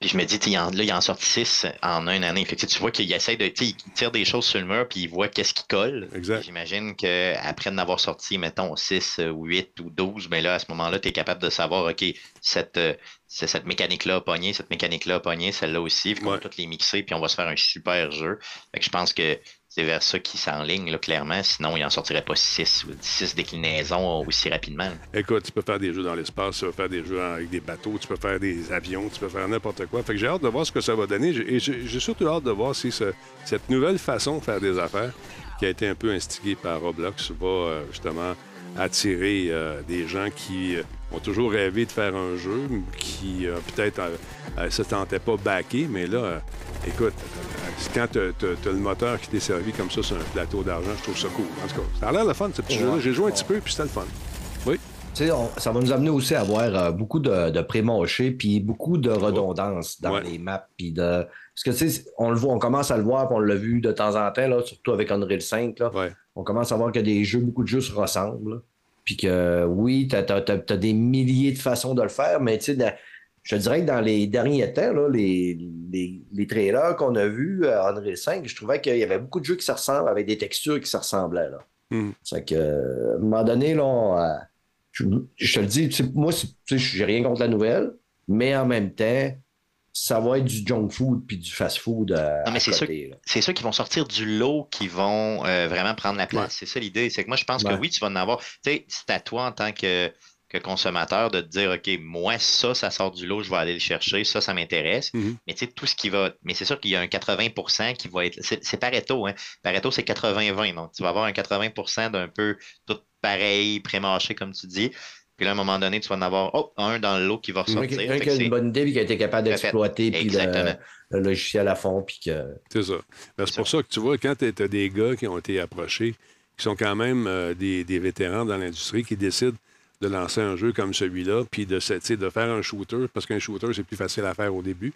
Puis je me dis, là, il en sorti six en une année. Fait que, tu vois qu'il essaie de. tu sais, Il tire des choses sur le mur, puis il voit qu'est-ce qui colle. J'imagine qu'après en avoir sorti, mettons, 6 ou 8 ou 12, mais là, à ce moment-là, tu es capable de savoir, OK, cette, euh, c'est cette mécanique-là a pogné, cette mécanique-là a pogné, celle-là aussi, puis on va Ouais. toutes les mixer, puis on va se faire un super jeu. Fait que je pense que c'est vers ça qui s'enligne, clairement. Sinon, il en sortirait pas 6 ou 6 déclinaisons aussi rapidement. Écoute, tu peux faire des jeux dans l'espace, tu peux faire des jeux avec des bateaux, tu peux faire des avions, tu peux faire n'importe quoi. Fait que j'ai hâte de voir ce que ça va donner. Et j'ai surtout hâte de voir si ce- cette nouvelle façon de faire des affaires, qui a été un peu instiguée par Roblox, va euh, justement attirer euh, des gens qui euh, ont toujours rêvé de faire un jeu, qui peut-être se tentaient pas backer, mais là, écoute, quand tu as, le moteur qui t'est servi comme ça sur un plateau d'argent, je trouve ça cool. En tout cas, ça a l'air le fun, ce petit jeu-là. J'ai joué un petit peu, puis c'était le fun. Oui. Tu sais, on- ça va nous amener aussi à avoir euh, beaucoup de, de pré-mâchés puis beaucoup de redondance dans Ouais. les maps. Puis de... Parce que, tu sais, on le voit, on commence à le voir, puis on l'a vu de temps en temps, là, surtout avec Unreal 5. Là, Ouais. On commence à voir que des jeux, beaucoup de jeux se ressemblent. là. Puis que, oui, tu as, des milliers de façons de le faire, mais tu sais, je te dirais que dans les derniers temps, là, les, les, les trailers qu'on a vus à Unreal 5, je trouvais qu'il y avait beaucoup de jeux qui se ressemblent avec des textures qui se ressemblaient. Là. Mhm. C'est que, euh, à un moment donné, là, on, euh, je, je te le dis, tu sais, moi, c'est- tu sais, j'ai rien contre la nouvelle, mais en même temps, ça va être du junk food puis du fast food à, Non, mais c'est là. c'est ceux qui vont sortir du lot qui vont euh, vraiment prendre la place. Ouais. C'est ça l'idée. C'est que moi, je pense Ouais. que oui, tu vas en avoir. Tu sais, c'est à toi en tant que, que consommateur de te dire, OK, moi, ça, ça sort du lot, je vais aller le chercher, ça, ça m'intéresse. Mhm. Mais tu sais, tout ce qui va. Mais c'est sûr qu'il y a un 80% qui va être. C'est c'est Pareto, hein. Pareto, c'est 80-20. Donc, tu vas avoir un 80% d'un peu tout pareil, pré-mâché, comme tu dis. Puis là, à un moment donné, tu vas en avoir oh, un dans le lot qui va Un ressortir. qui Fait a une bonne idée puis qui a été capable d'exploiter puis le, le logiciel à fond puis que C'est ça. Ben, c'est pour ça que tu vois, quand tu as des gars qui ont été approchés, qui sont quand même euh, des, des vétérans dans l'industrie, qui décident de lancer un jeu comme celui-là, puis de, de faire un shooter, parce qu'un shooter, c'est plus facile à faire au début,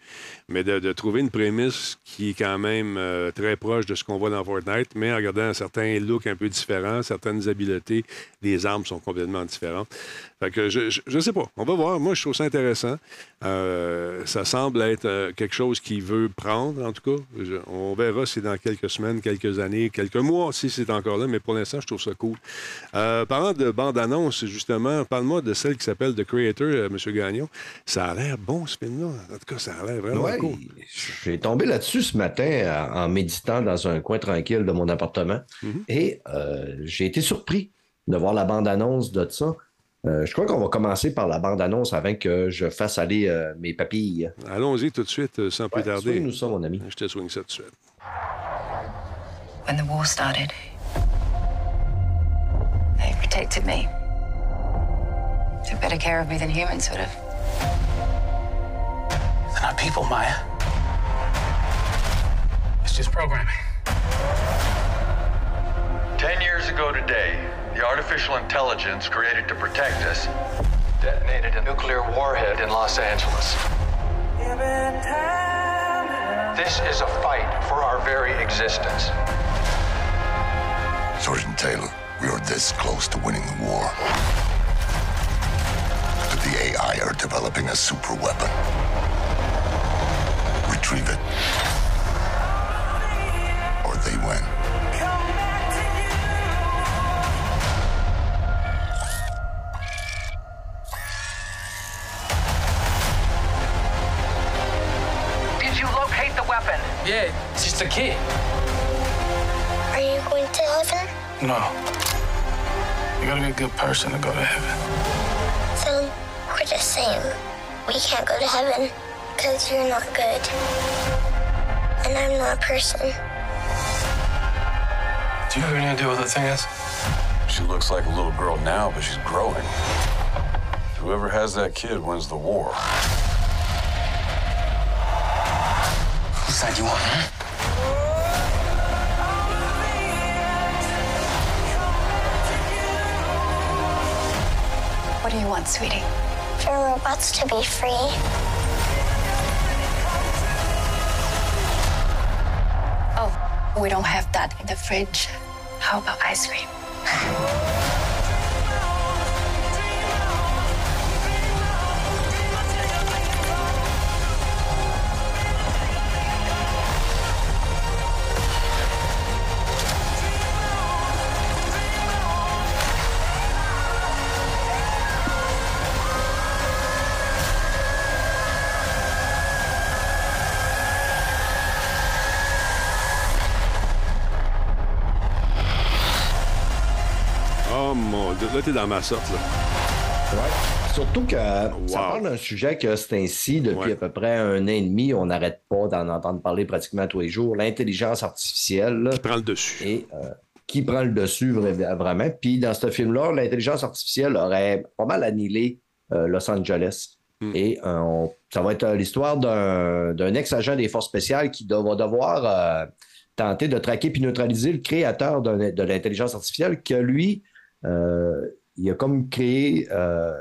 mais de, trouver une prémisse qui est quand même euh, très proche de ce qu'on voit dans Fortnite, mais en gardant un certain look un peu différent, certaines habiletés, les armes sont complètement différentes. Fait que je, je sais pas. On va voir. Moi, je trouve ça intéressant. Euh, ça semble être euh, quelque chose qui veut prendre, en tout cas. Je- on verra si dans quelques semaines, quelques années, quelques mois, si c'est encore là, mais pour l'instant, je trouve ça cool. Euh, parlant de bande-annonce, justement, parle-moi de celle qui s'appelle The Creator, euh, M. Gagnon. Ça a l'air bon, ce film-là. En tout cas, ça a l'air vraiment Ouais, cool. J'ai tombé là-dessus ce matin en méditant dans un coin tranquille de mon appartement Mhm. et j'ai été surpris de voir la bande-annonce de ça. Euh, je crois qu'on va commencer par la bande-annonce avant que je fasse aller euh, mes papilles. Allons-y tout de suite, euh, sans plus Ouais, tarder. nous ça, mon ami. Je te swing ça tout de suite. When the war started, they protected me. Took better care of me than humans would have. They're not people, Maya. It's just programming. Ten years ago today, the artificial intelligence created to protect us detonated a nuclear warhead in Los Angeles. This is a fight for our very existence. Sergeant Taylor, we are this close to winning the war. But the AI are developing a super weapon. Retrieve it. A kid. Are you going to heaven? No. You gotta be a good person to go to heaven. So we're the same. We can't go to heaven because you're not good. And I'm not a person. Do you have any idea what the thing is? She looks like a little girl now, but she's growing. Whoever has that kid wins the war. Whose side you on, huh? Do you want, sweetie? For robots to be free. Oh, we don't have that in the fridge. How about ice cream? Là, t'es dans ma sorte, là. Ouais. Surtout que ça parle d'un sujet que c'est ainsi depuis Ouais. à peu près un an et demi. On n'arrête pas d'en entendre parler pratiquement tous les jours. L'intelligence artificielle là, Prends le dessus. et euh, qui prend le dessus vra- vraiment. Puis dans ce film-là, l'intelligence artificielle aurait pas mal annihilé euh, Los Angeles. Hmm. Et euh, on- ça va être l'histoire d'un ex-agent des forces spéciales qui va devoir tenter de traquer puis neutraliser le créateur de l'intelligence artificielle que lui, il a comme créé euh,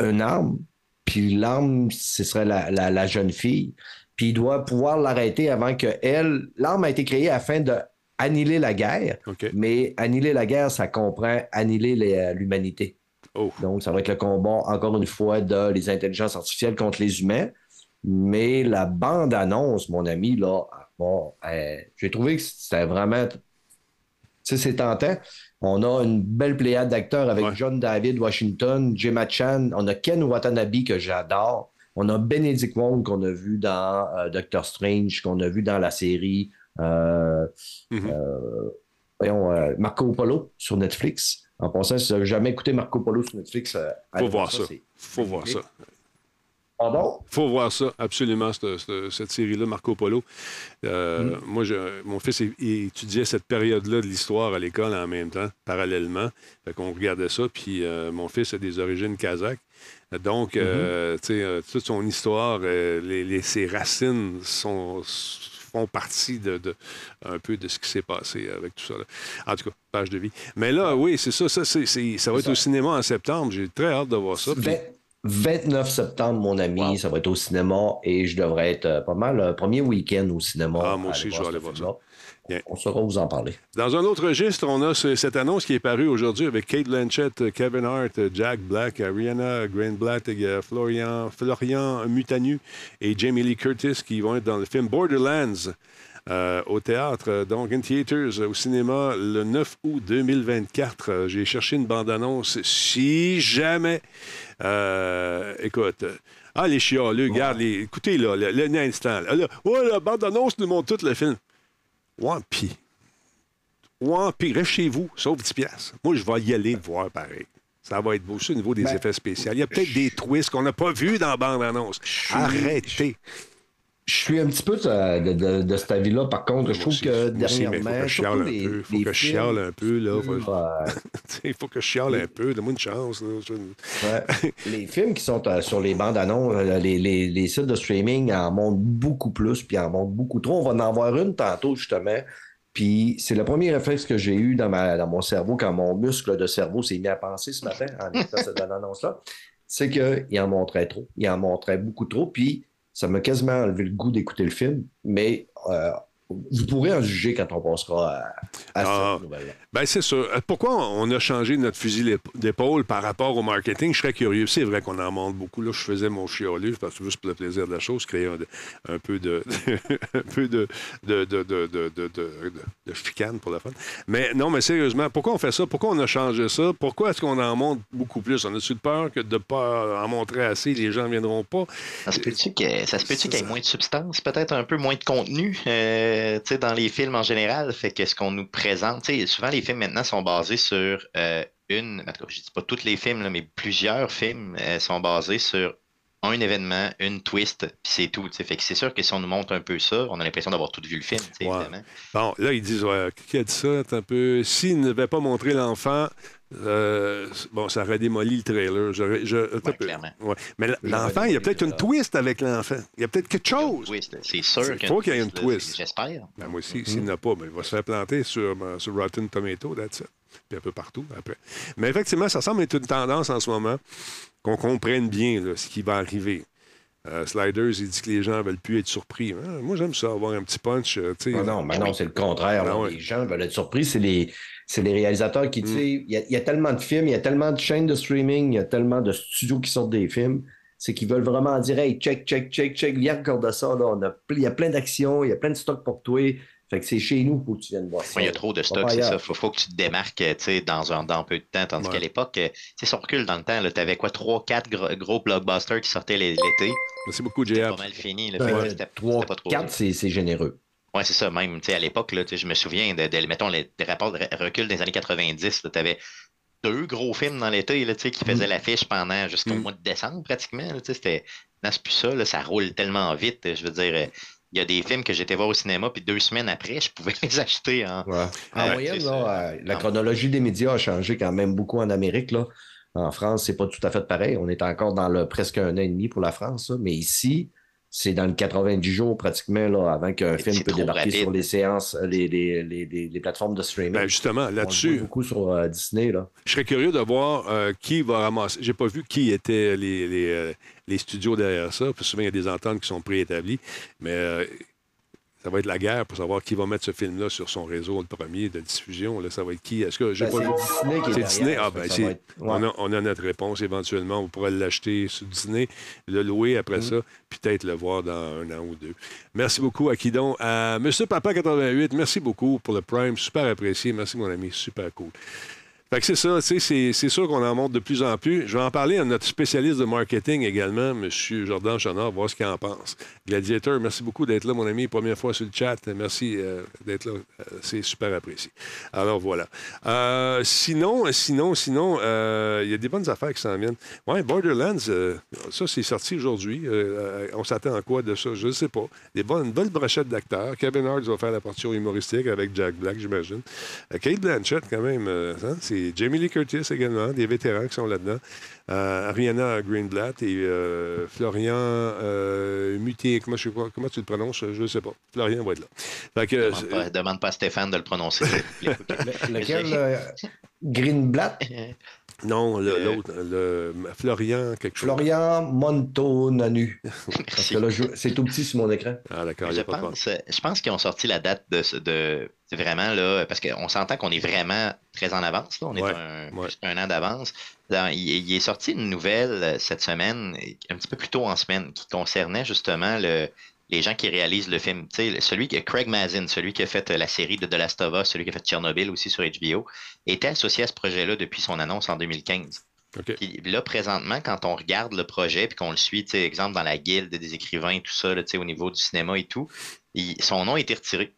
une arme, puis l'arme, ce serait la, la- la jeune fille, puis il doit pouvoir l'arrêter avant que elle. L'arme a été créée afin de annihiler la guerre, mais annihiler la guerre, ça comprend annihiler euh, l'humanité. Oh. Donc, ça va être le combat, encore une fois, de les intelligences artificielles contre les humains. Mais la bande-annonce, mon ami, là, bon, euh, j'ai trouvé que c'était vraiment. Tu sais, c'est tentant. On a une belle pléiade d'acteurs avec Ouais. John David Washington, Gemma Chan. On a Ken Watanabe que j'adore. On a Benedict Wong qu'on a vu dans euh, Doctor Strange, qu'on a vu dans la série euh, Mhm. euh, voyons, Marco Polo sur Netflix. En passant, si vous n'avez jamais écouté Marco Polo sur Netflix, Faut voir ça. Faut voir ça. Pardon? faut voir ça, absolument, cette, cette- cette série-là, Marco Polo. Euh, Moi, je- mon fils il- il étudiait cette période-là de l'histoire à l'école en même temps, parallèlement. Fait qu'on regardait ça, puis euh, mon fils a des origines kazakhs. Donc, euh, tu sais, toute son histoire, les, les- ses racines sont, font partie de, de- un peu de ce qui s'est passé avec tout ça. là. En tout cas, page de vie. Mais là, oui, c'est ça. Ça, va être ça. au cinéma en septembre. J'ai très hâte de voir ça. Vingt- 29 septembre, mon ami, Wow. ça va être au cinéma et je devrais être euh, pas mal le premier week-end au cinéma. Ah, moi aussi, je vais aller voir. Bien. On saura vous en parler. Dans un autre registre, on a ce- cette annonce qui est parue aujourd'hui avec Kate Blanchett, Kevin Hart, Jack Black, Ariana Greenblatt, euh, Florian, Florian Mutanu et Jamie Lee Curtis qui vont être dans le film Borderlands. euh, au théâtre, euh, donc in theaters, euh, au cinéma, le 9 août 2024. Euh, J'ai cherché une bande-annonce. Si jamais, euh, écoute, euh, ah, les chialeux, regarde, les, écoutez, là, le, le- là, là, ouais, la bande-annonce nous montre tout le film. Ouais, pis. Ouais, puis reste chez vous, sauf 10 piastres. Moi, je vais y aller le voir pareil. Ça va être beau, ça, au niveau des Ben, effets spéciaux. Il y a peut-être des twists qu'on n'a pas vus dans la bande-annonce. Arrêtez. Je suis un petit peu de, de, cet avis-là. Par contre, je trouve que Moi aussi, dernièrement. il faut que je chiale surtout un les- peu. Il faut que je chiale un peu, là. Faut- Ouais. Il faut que je chiale un peu. Donne-moi une chance. Je- Ouais. les films qui sont euh, sur les bandes annonces, euh, les, les, les sites de streaming en montrent beaucoup plus, puis en montrent beaucoup trop. On va en avoir une tantôt, justement. Puis c'est le premier réflexe que j'ai eu dans, ma, dans mon cerveau quand mon muscle de cerveau s'est mis à penser ce matin en écoutant cette annonce-là. C'est qu'il en montrait trop. Il en montrait beaucoup trop. Puis ça m'a quasiment enlevé le goût d'écouter le film. Mais euh, vous pourrez en juger quand on passera à, à Ah. cette nouvelle-là. Ben, c'est sûr. Euh, Pourquoi on a changé notre fusil d'ép- d'épaule par rapport au marketing? Je serais curieux. C'est vrai qu'on en montre beaucoup. Là, je faisais mon chialu, parce que juste pour le plaisir de la chose, créer un, un peu de un peu de, de, de, de, de, de, de- de chicane pour la fun. Mais non, mais sérieusement, pourquoi on fait ça? Pourquoi on a changé ça? Pourquoi est-ce qu'on en montre beaucoup plus? On a-tu peur que de ne pas en montrer assez, les gens ne viendront pas? Ça se peut-tu que- ça se peut-tu C'est qu'il y ait moins de substance, peut-être un peu moins de contenu euh, tu sais, dans les films en général? Fait que ce qu'on nous présente, tu sais, souvent les films maintenant sont basés sur euh, une, en tout cas, je dis pas tous les films, là, mais plusieurs films euh, sont basés sur un événement, une twist, puis c'est tout. Fait que c'est sûr que si on nous montre un peu ça, on a l'impression d'avoir tout vu le film, Ouais. évidemment. Bon, là, ils disent, ouais, qui a dit ça? Un peu. S'il ne devait pas montrer l'enfant, euh, bon, ça aurait démoli le trailer. Je- Ouais, clairement. Ouais. Mais l'enfant, il y a peut-être une twist avec l'enfant. Il y a peut-être quelque chose. Twist, c'est sûr Il qu'il faut qu'il y ait une twist. J'espère. Ben, moi aussi, s'il n'a pas, ben, il va se faire planter sur, euh, sur Rotten Tomato, that's it. Puis un peu partout après. Mais effectivement, ça semble être une tendance en ce moment qu'on comprenne bien là, ce qui va arriver. Euh, Sliders, il dit que les gens ne veulent plus être surpris. Ah, moi, j'aime ça, avoir un petit punch. euh, tu sais. Ah non, mais non, c'est le contraire. Ah ouais. Les gens veulent être surpris. C'est les, c'est les réalisateurs qui, tu Mm. sais, il y, a- il y a tellement de films, il y a tellement de chaînes de streaming, il y a tellement de studios qui sortent des films. C'est qu'ils veulent vraiment dire, hey, check, check, check, check, viens, regarde ça. Là, on a, pl- il y a plein d'actions, il y a plein de stocks pour toi. Fait que c'est chez nous pour que tu viennes voir ça. Ouais, il y a trop de stock, c'est ça. Faut, faut que tu te démarques tu sais, dans, un, dans peu de temps. Tandis Ouais. qu'à l'époque, euh, tu sais, si on recule dans le temps, tu avais quoi, trois, quatre gros, gros blockbusters qui sortaient l'é- l'été. Merci beaucoup, C'était JF. pas mal fini. Ben, Fait que c'était- trois, c'était pas trop. quatre, c'est c'est généreux. Ouais, c'est ça, même. À l'époque, je me souviens de, de- mettons, les, des rapports de re- recul des années 90. Tu avais deux gros films dans l'été là, qui faisaient l'affiche pendant jusqu'au Mm. mois de décembre, pratiquement. là, C'était. Non, c'est plus ça, là, ça roule tellement vite. Je veux dire, euh, il y a des films que j'étais voir au cinéma, puis deux semaines après, je pouvais les acheter en. Ouais. En Ouais, moyenne, là, euh, la chronologie des médias a changé quand même beaucoup en Amérique. Là. En France, c'est pas tout à fait pareil. On est encore dans le presque un an et demi pour la France. Mais ici, c'est dans le 90 jours pratiquement là, avant qu'un film peut débarquer rapide. sur les séances, euh, les, les, les, les- les plateformes de streaming. Ben, justement, là-dessus, beaucoup sur euh, Disney. Là. je serais curieux de voir euh, qui va ramasser. J'ai pas vu qui étaient les, les, les studios derrière ça. Puis souvent, il y a des ententes qui sont préétablies. Mais euh, ça va être la guerre pour savoir qui va mettre ce film-là sur son réseau, le premier de diffusion. Là, ça va être qui? Est-ce que j'ai Ben, pas c'est? Disney qui est Disney? Ah, ben, être- ouais. on, a, on a notre réponse éventuellement. On pourrait l'acheter sur Disney, le louer après Mm. ça, puis peut-être le voir dans un an ou deux. Merci beaucoup, Akidon. À Monsieur Papa88, merci beaucoup pour le Prime. Super apprécié. Merci, mon ami. Super cool. Fait que c'est ça, c'est- c'est sûr qu'on en montre de plus en plus. Je vais en parler à notre spécialiste de marketing également, M. Jordan Chenard, voir ce qu'il en pense. Gladiator, merci beaucoup d'être là, mon ami. Première fois sur le chat. Merci euh, d'être là. Euh, c'est super apprécié. Alors voilà. Euh, sinon, sinon, sinon, il y a des bonnes affaires qui s'en viennent. Ouais, Borderlands, ça, c'est sorti aujourd'hui. On s'attend à quoi de ça? Je ne sais pas. Des bonnes, une bonne brochette d'acteurs. Kevin Hart va faire la partie humoristique avec Jack Black, j'imagine. Kate Blanchett, quand même, hein, c'est Jamie Lee Curtis également, des vétérans qui sont là-dedans. Euh, Ariana Greenblatt et euh, Florian euh. Comment, je sais pas, comment tu le prononces? Je ne sais pas. Florian va être là. Fait que, Demande pas, demande pas à Stéphane de le prononcer. Le- lequel euh, Greenblatt, non, le- Euh, l'autre, le, Florian, quelque chose. Florian Montonanu. Parce que là, je- c'est tout petit sur mon écran. Ah, d'accord, il n'y Je a pas de pense, je pense qu'ils ont sorti la date de, ce- de c'est vraiment là, parce qu'on s'entend qu'on est vraiment très en avance. Là. On est Ouais, un, ouais. qu'un an d'avance. Il est sorti une nouvelle euh, cette semaine, un petit peu plus tôt en semaine, qui concernait justement le, les gens qui réalisent le film. Celui que Craig Mazin, celui qui a fait euh, la série de The Last of Us, celui qui a fait Tchernobyl aussi sur HBO, était associé à ce projet-là depuis son annonce en 2015. OK. Puis là, présentement, quand on regarde le projet puis qu'on le suit, exemple, dans la guilde des écrivains et tout ça, là, au niveau du cinéma et tout, il- son nom a été retiré.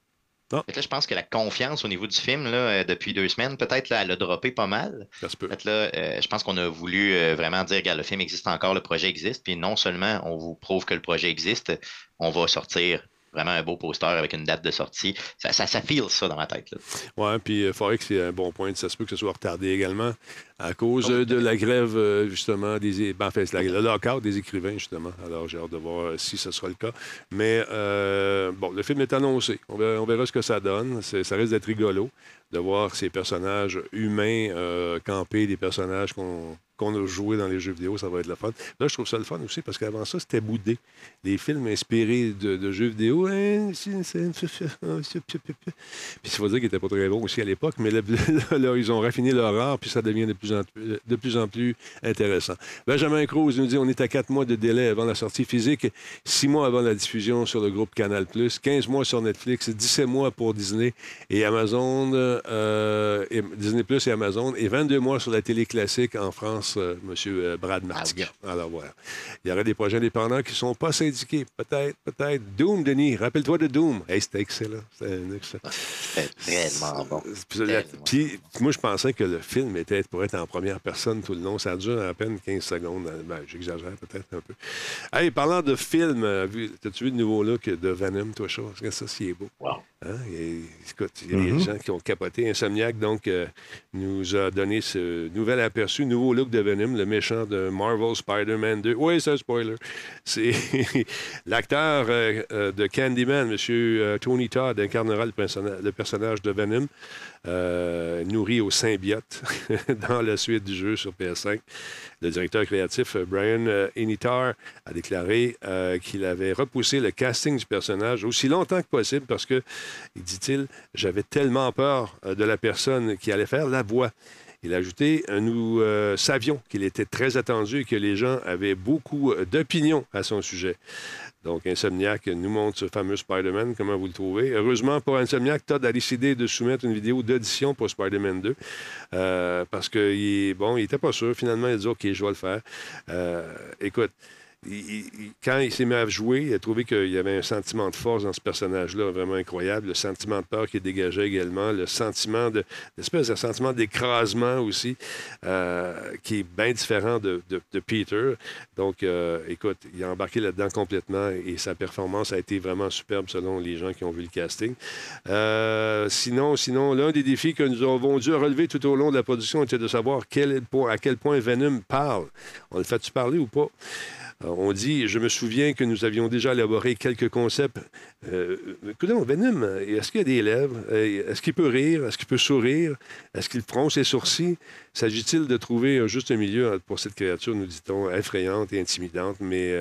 Non. Fait que là, je pense que la confiance au niveau du film, là, euh, depuis deux semaines, peut-être, là, elle a droppé pas mal. Ça se peut. Fait que là, euh, je pense qu'on a voulu euh, vraiment dire, regarde, le film existe encore, le projet existe, puis non seulement on vous prouve que le projet existe, on va sortir vraiment un beau poster avec une date de sortie. Ça, ça, ça feel ça dans ma tête. Ouais, puis euh, Forex, c'est un bon point. Ça se peut que ce soit retardé également à cause euh, de la grève, euh, justement, des. Ben, en fait, c'est la- le lockout des écrivains, justement. Alors, j'ai hâte de voir si ce sera le cas. Mais, euh, bon, le film est annoncé. On verra, on verra ce que ça donne. Ça risque d'être rigolo de voir ces personnages humains euh, camper, des personnages qu'on qu'on a joués dans les jeux vidéo, ça va être le fun. Là, je trouve ça le fun aussi parce qu'avant ça, c'était boudé. Des films inspirés de, de jeux vidéo. hein, Puis il faut dire qu'ils n'étaient pas très bons aussi à l'époque, mais là, ils ont raffiné leur art, puis ça devient de plus en, de plus, en plus intéressant. Benjamin Cruz nous dit on est à quatre mois de délai avant la sortie physique, six mois avant la diffusion sur le groupe Canal, 15 mois sur Netflix, 17 mois pour Disney et Amazon, euh, Disney Plus et Amazon, et 22 mois sur la télé classique en France, euh, Monsieur euh, Brad Martigan. Alors voilà. Il y aurait des projets indépendants qui ne sont pas syndiqués. Peut-être, peut-être. Doom, Denis, rappelle-toi de Doom. Hey, c'était excellent. C'était un excellent. C'était tellement bon. Puis, moi, je pensais que le film était pour être en première personne tout le long. Ça dure à peine 15 secondes. Ben, J'exagère peut-être un peu. Hey, parlant de film, euh, vu- le nouveau look de Venom, toi? Parce que ça, c'est beau. Hein? Et, écoute, il y a des gens qui ont capoté. Insomniac, donc, euh, nous a donné ce nouvel aperçu, nouveau look de Venom, le méchant de Marvel Spider-Man 2. Oui, c'est un spoiler. C'est l'acteur euh, euh, de Candyman, M. Tony Todd, incarnera le personnage de Venom, euh, nourri au symbiote dans la suite du jeu sur PS5. Le directeur créatif, euh, Brian euh, Enitar, a déclaré euh, qu'il avait repoussé le casting du personnage aussi longtemps que possible parce que, dit-il, j'avais tellement peur euh, de la personne qui allait faire la voix. Il a ajouté, euh, nous euh, savions qu'il était très attendu et que les gens avaient beaucoup euh, d'opinions à son sujet. Donc, Insomniac nous montre ce fameux Spider-Man. Comment vous le trouvez? Heureusement, pour Insomniac, Todd a décidé de soumettre une vidéo d'audition pour Spider-Man 2 euh, parce qu'il bon, il n'était pas sûr. Finalement, il a dit OK, je vais le faire. Euh, écoute, quand il s'est mis à jouer, il a trouvé qu'il y avait un sentiment de force dans ce personnage-là, vraiment incroyable. Le sentiment de peur qui dégageait également, le sentiment de, de sentiment d'écrasement aussi, euh, qui est bien différent de, Peter. Donc, euh, écoute, il a embarqué là-dedans complètement et sa performance a été vraiment superbe selon les gens qui ont vu le casting. Euh, sinon, sinon, l'un des défis que nous avons dû relever tout au long de la production était de savoir à quel point Venom parle. On le fait-tu parler ou pas? Euh, On dit, je me souviens que nous avions déjà élaboré quelques concepts. Euh, écoutez, Venom, est-ce qu'il a des lèvres? Euh, Est-ce qu'il peut rire? Est-ce qu'il peut sourire? Est-ce qu'il fronce ses sourcils? S'agit-il de trouver un juste milieu pour cette créature, nous dit-on, effrayante et intimidante, mais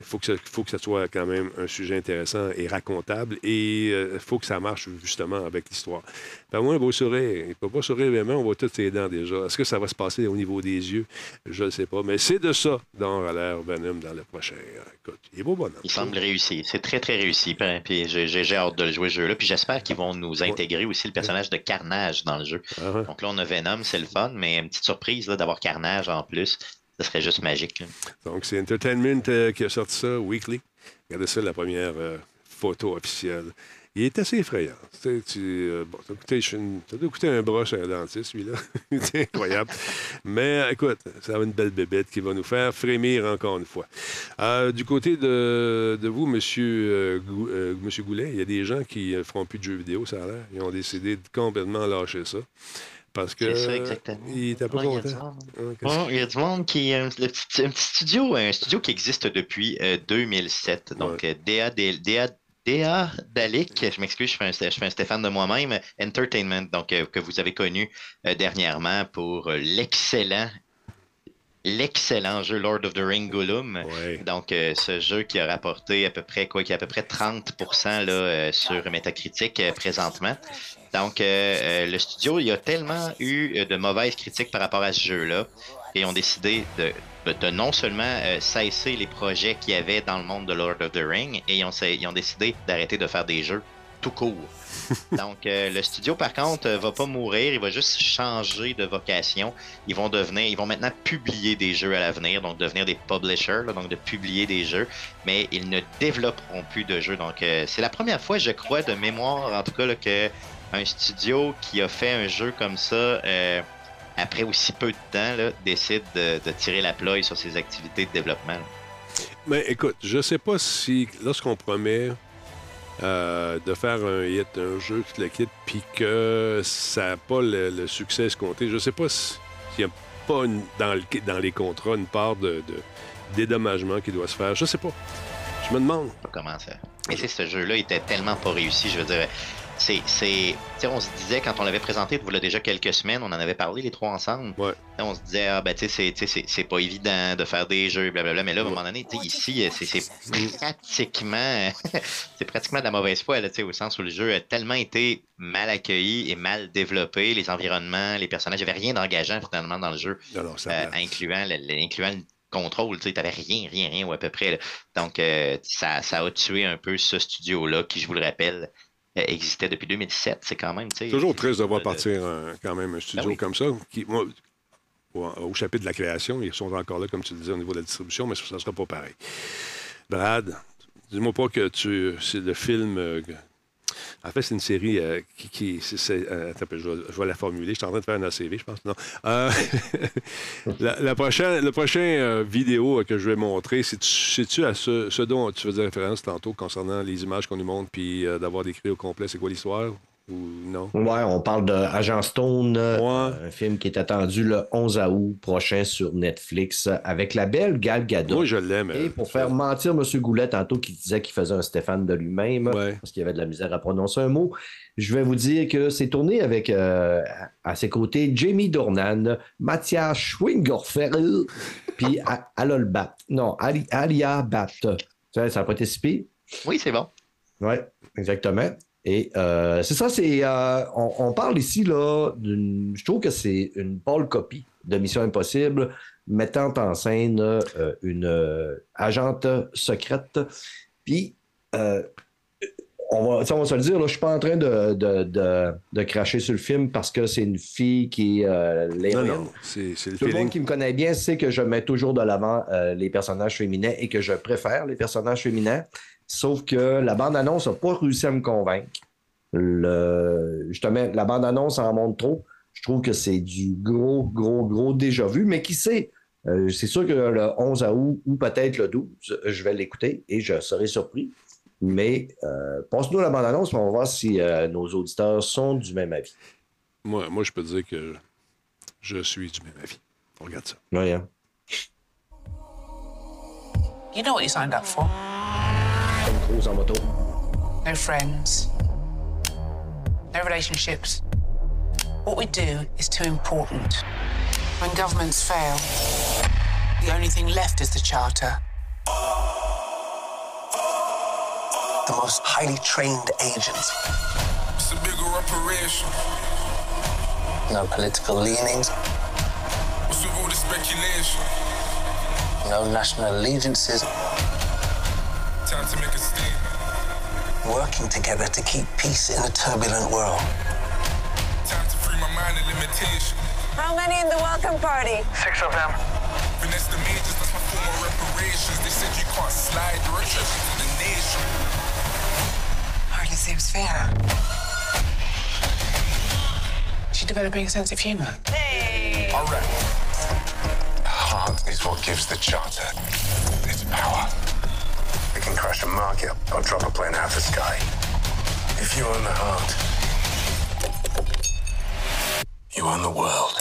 il faut que, ça, faut que ça soit quand même un sujet intéressant et racontable et il faut que ça marche justement avec l'histoire. Pas moins un beau sourire. Il ne peut pas sourire vraiment, on voit toutes ses dents déjà. Est-ce que ça va se passer au niveau des yeux? Je ne sais pas. Mais c'est de ça dont a l'air Venom dans le prochain. Écoute, il est beau bonhomme. Il semble réussi. C'est très, très réussi. Puis, puis j'ai hâte de le jouer, ce jeu-là. Puis j'espère qu'ils vont nous intégrer aussi le personnage de Carnage dans le jeu. Ah, Donc là, on a Venom, c'est le fun, mais une petite surprise d'avoir Carnage en plus. Ce serait juste magique. Donc, c'est Entertainment euh, qui a sorti ça, Weekly. Regardez ça, la première euh, photo officielle. Il est assez effrayant. Tu sais, euh, coûter un bras chez un dentiste, celui-là. c'est incroyable. Mais écoute, ça va une belle bébête qui va nous faire frémir encore une fois. Du côté de, de vous, Monsieur Goulet, il y a des gens qui ne feront plus de jeux vidéo, ça a l'air. Ils ont décidé de complètement lâcher ça. Parce que. C'est ça, exactement. Il était pas Ouais, il y a du monde. Hein, qu'est-ce Ouais, Il y a du monde qui. euh, le petit- un petit studio, un studio qui existe depuis euh, 2007. Donc, euh, DA, DA, je m'excuse, je, fais un- je fais un Stéphane de moi-même, Entertainment, donc, euh, que vous avez connu euh, dernièrement pour euh, l'excellent. L'excellent jeu Lord of the Ring Gollum. Ouais. Donc, euh, ce jeu qui a rapporté à peu près quoi, qui a à peu près 30% là, euh, sur Metacritic euh, présentement. Donc, euh, euh, le studio, il y a tellement eu euh, de mauvaises critiques par rapport à ce jeu-là, et ont décidé de, non seulement euh, cesser les projets qu'il y avait dans le monde de Lord of the Ring, et ils ont, ils ont décidé d'arrêter de faire des jeux tout court. Donc, euh, le studio, par contre, va pas mourir, il va juste changer de vocation. Ils vont devenir, ils vont maintenant publier des jeux à l'avenir, donc devenir des publishers, là, donc de publier des jeux, mais ils ne développeront plus de jeux. Donc, euh, c'est la première fois, je crois, de mémoire, en tout cas, là, que un studio qui a fait un jeu comme ça, euh, après aussi peu de temps, là, décide de, de tirer la ploie sur ses activités de développement. là. Mais écoute, je sais pas si lorsqu'on promet euh, de faire un hit, un jeu, tout le kit, puis que ça n'a pas le, le succès escompté, je sais pas si- s'il n'y a pas une- dans, le- dans les contrats une part de, de dédommagement qui doit se faire. Je sais pas. Je me demande. pas comment ça. Mais c'est ce jeu-là était tellement pas réussi, je veux dire. C'est, c'est, tu sais, on se disait quand on l'avait présenté, il y a déjà quelques semaines, on en avait parlé les trois ensemble. Ouais. On se disait, ah ben tu sais, c'est, pas évident de faire des jeux, blablabla. Mais là, à un moment donné, tu sais, ici, c'est, c'est pratiquement, c'est pratiquement de la mauvaise foi, là, tu sais, au sens où le jeu a tellement été mal accueilli et mal développé, les environnements, les personnages, il n'y avait rien d'engageant finalement dans le jeu, non, ça euh, incluant, le, le- incluant le contrôle, tu sais, t'avais rien, rien, rien, ou à peu près. là. Donc, euh, ça, ça a tué un peu ce studio-là, qui, je vous le rappelle, euh, existait depuis 2007. C'est quand même. Toujours triste de voir de- partir un- quand même un studio Ben oui. comme ça. Qui, moi, au, au chapitre de la création, ils sont encore là, comme tu disais, au niveau de la distribution, mais ça ne sera pas pareil. Brad, dis-moi pas que tu c'est le film. En fait, c'est une série euh, qui. euh, attends je, vais, la formuler. Je suis en train de faire un ACV, je pense. Non? Euh, la, prochaine, le prochain vidéo que je vais montrer, c'est- c'est-tu à ce, ce dont tu faisais référence tantôt concernant les images qu'on nous montre, puis d'avoir décrit au complet, c'est quoi l'histoire? Ou non? Ouais, on parle de Agent Stone, euh, un film qui est attendu le 11 août prochain sur Netflix euh, avec la belle Gal Gadot. Moi, je l'aime. Et pour faire mentir M. Goulet tantôt qui disait qu'il faisait un Stéphane de lui-même parce qu'il avait de la misère à prononcer un mot, je vais vous dire que c'est tourné avec euh, à ses côtés Jamie Dornan, Mathias Schwingerfeld, puis Alol Bat. Non, Ali- Alia Bat. Ça n'a pas été si pire? Oui, c'est bon. Oui, exactement. Et euh, c'est ça, c'est. euh, on, on parle ici, là, d'une. Je trouve que c'est une pâle copie de Mission Impossible, mettant en scène euh, une agente secrète. Puis, on, va, ça, on va se le dire, là, je ne suis pas en train de, de, de- de cracher sur le film parce que c'est une fille qui est Non, non, c'est, c'est le Tout le monde qui me connaît bien sait que je mets toujours de l'avant euh, les personnages féminins et que je préfère les personnages féminins. Sauf que la bande-annonce n'a pas réussi à me convaincre. Le... Justement, la bande-annonce en montre trop. Je trouve que c'est du gros, gros, gros déjà vu. Mais qui sait? Euh, c'est sûr que le 11 août ou peut-être le 12, je vais l'écouter et je serai surpris. Mais euh, passe-nous la bande-annonce, puis on va voir si euh, nos auditeurs sont du même avis. Moi, moi, je peux dire que je suis du même avis. On regarde ça. Oui, hein? You know what you signed up for? Tom Cruise en moto. No friends, no relationships. What we do is too important. When governments fail, the only thing left is the charter. The most highly trained agents. It's a bigger operation. No political leanings. What's with all the speculation? No national allegiances. Time to make a statement. Working together to keep peace in a turbulent world. Time to free my mind of limitation. How many in the welcome party? Six of them. Finesse the majors, that's my form of reparations. They said you can't slide the riches to the nation. Hardly seems fair. Is she developing a sense of humor? Hey! All right. Heart is what gives the charter its power. We can crash a market or drop a plane out of the sky. If you own the heart, you own the world.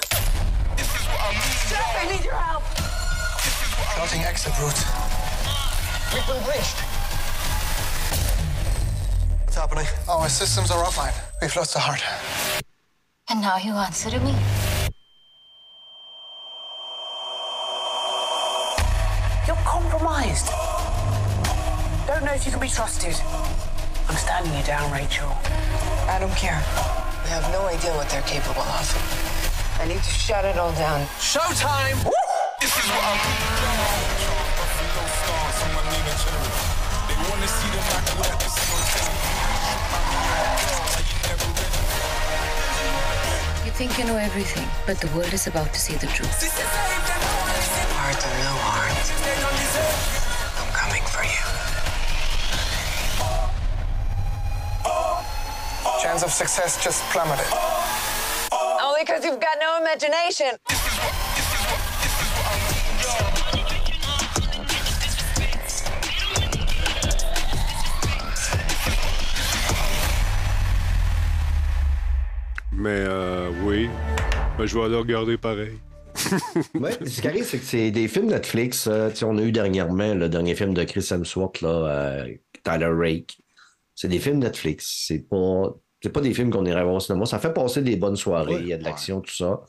Chef, I need your help! Charting exit route. We've been breached. What's happening? Oh, our systems are offline. We've lost the heart. And now you answer to me? Trusted. I'm standing you down, Rachel. I don't care. We have no idea what they're capable of. I need to shut it all down. Showtime! This is what I'm Buffalo stars on my Nina Cherry. They wanna see the Mac with at the same time. You think you know everything, but the world is about to see the truth. Heart or no heart, I'm coming for you. Chance of success just plummeted. Only because you've got no imagination. Mais euh, oui, Ben, je vais aller regarder pareil. Ouais, ce qui arrive, c'est que c'est des films Netflix. euh, on a eu dernièrement le dernier film de Chris Hemsworth, là, euh, Tyler Rake. C'est des films Netflix. C'est pas, c'est pas des films qu'on irait voir au cinéma. Ça fait passer des bonnes soirées, il y a de l'action, tout ça.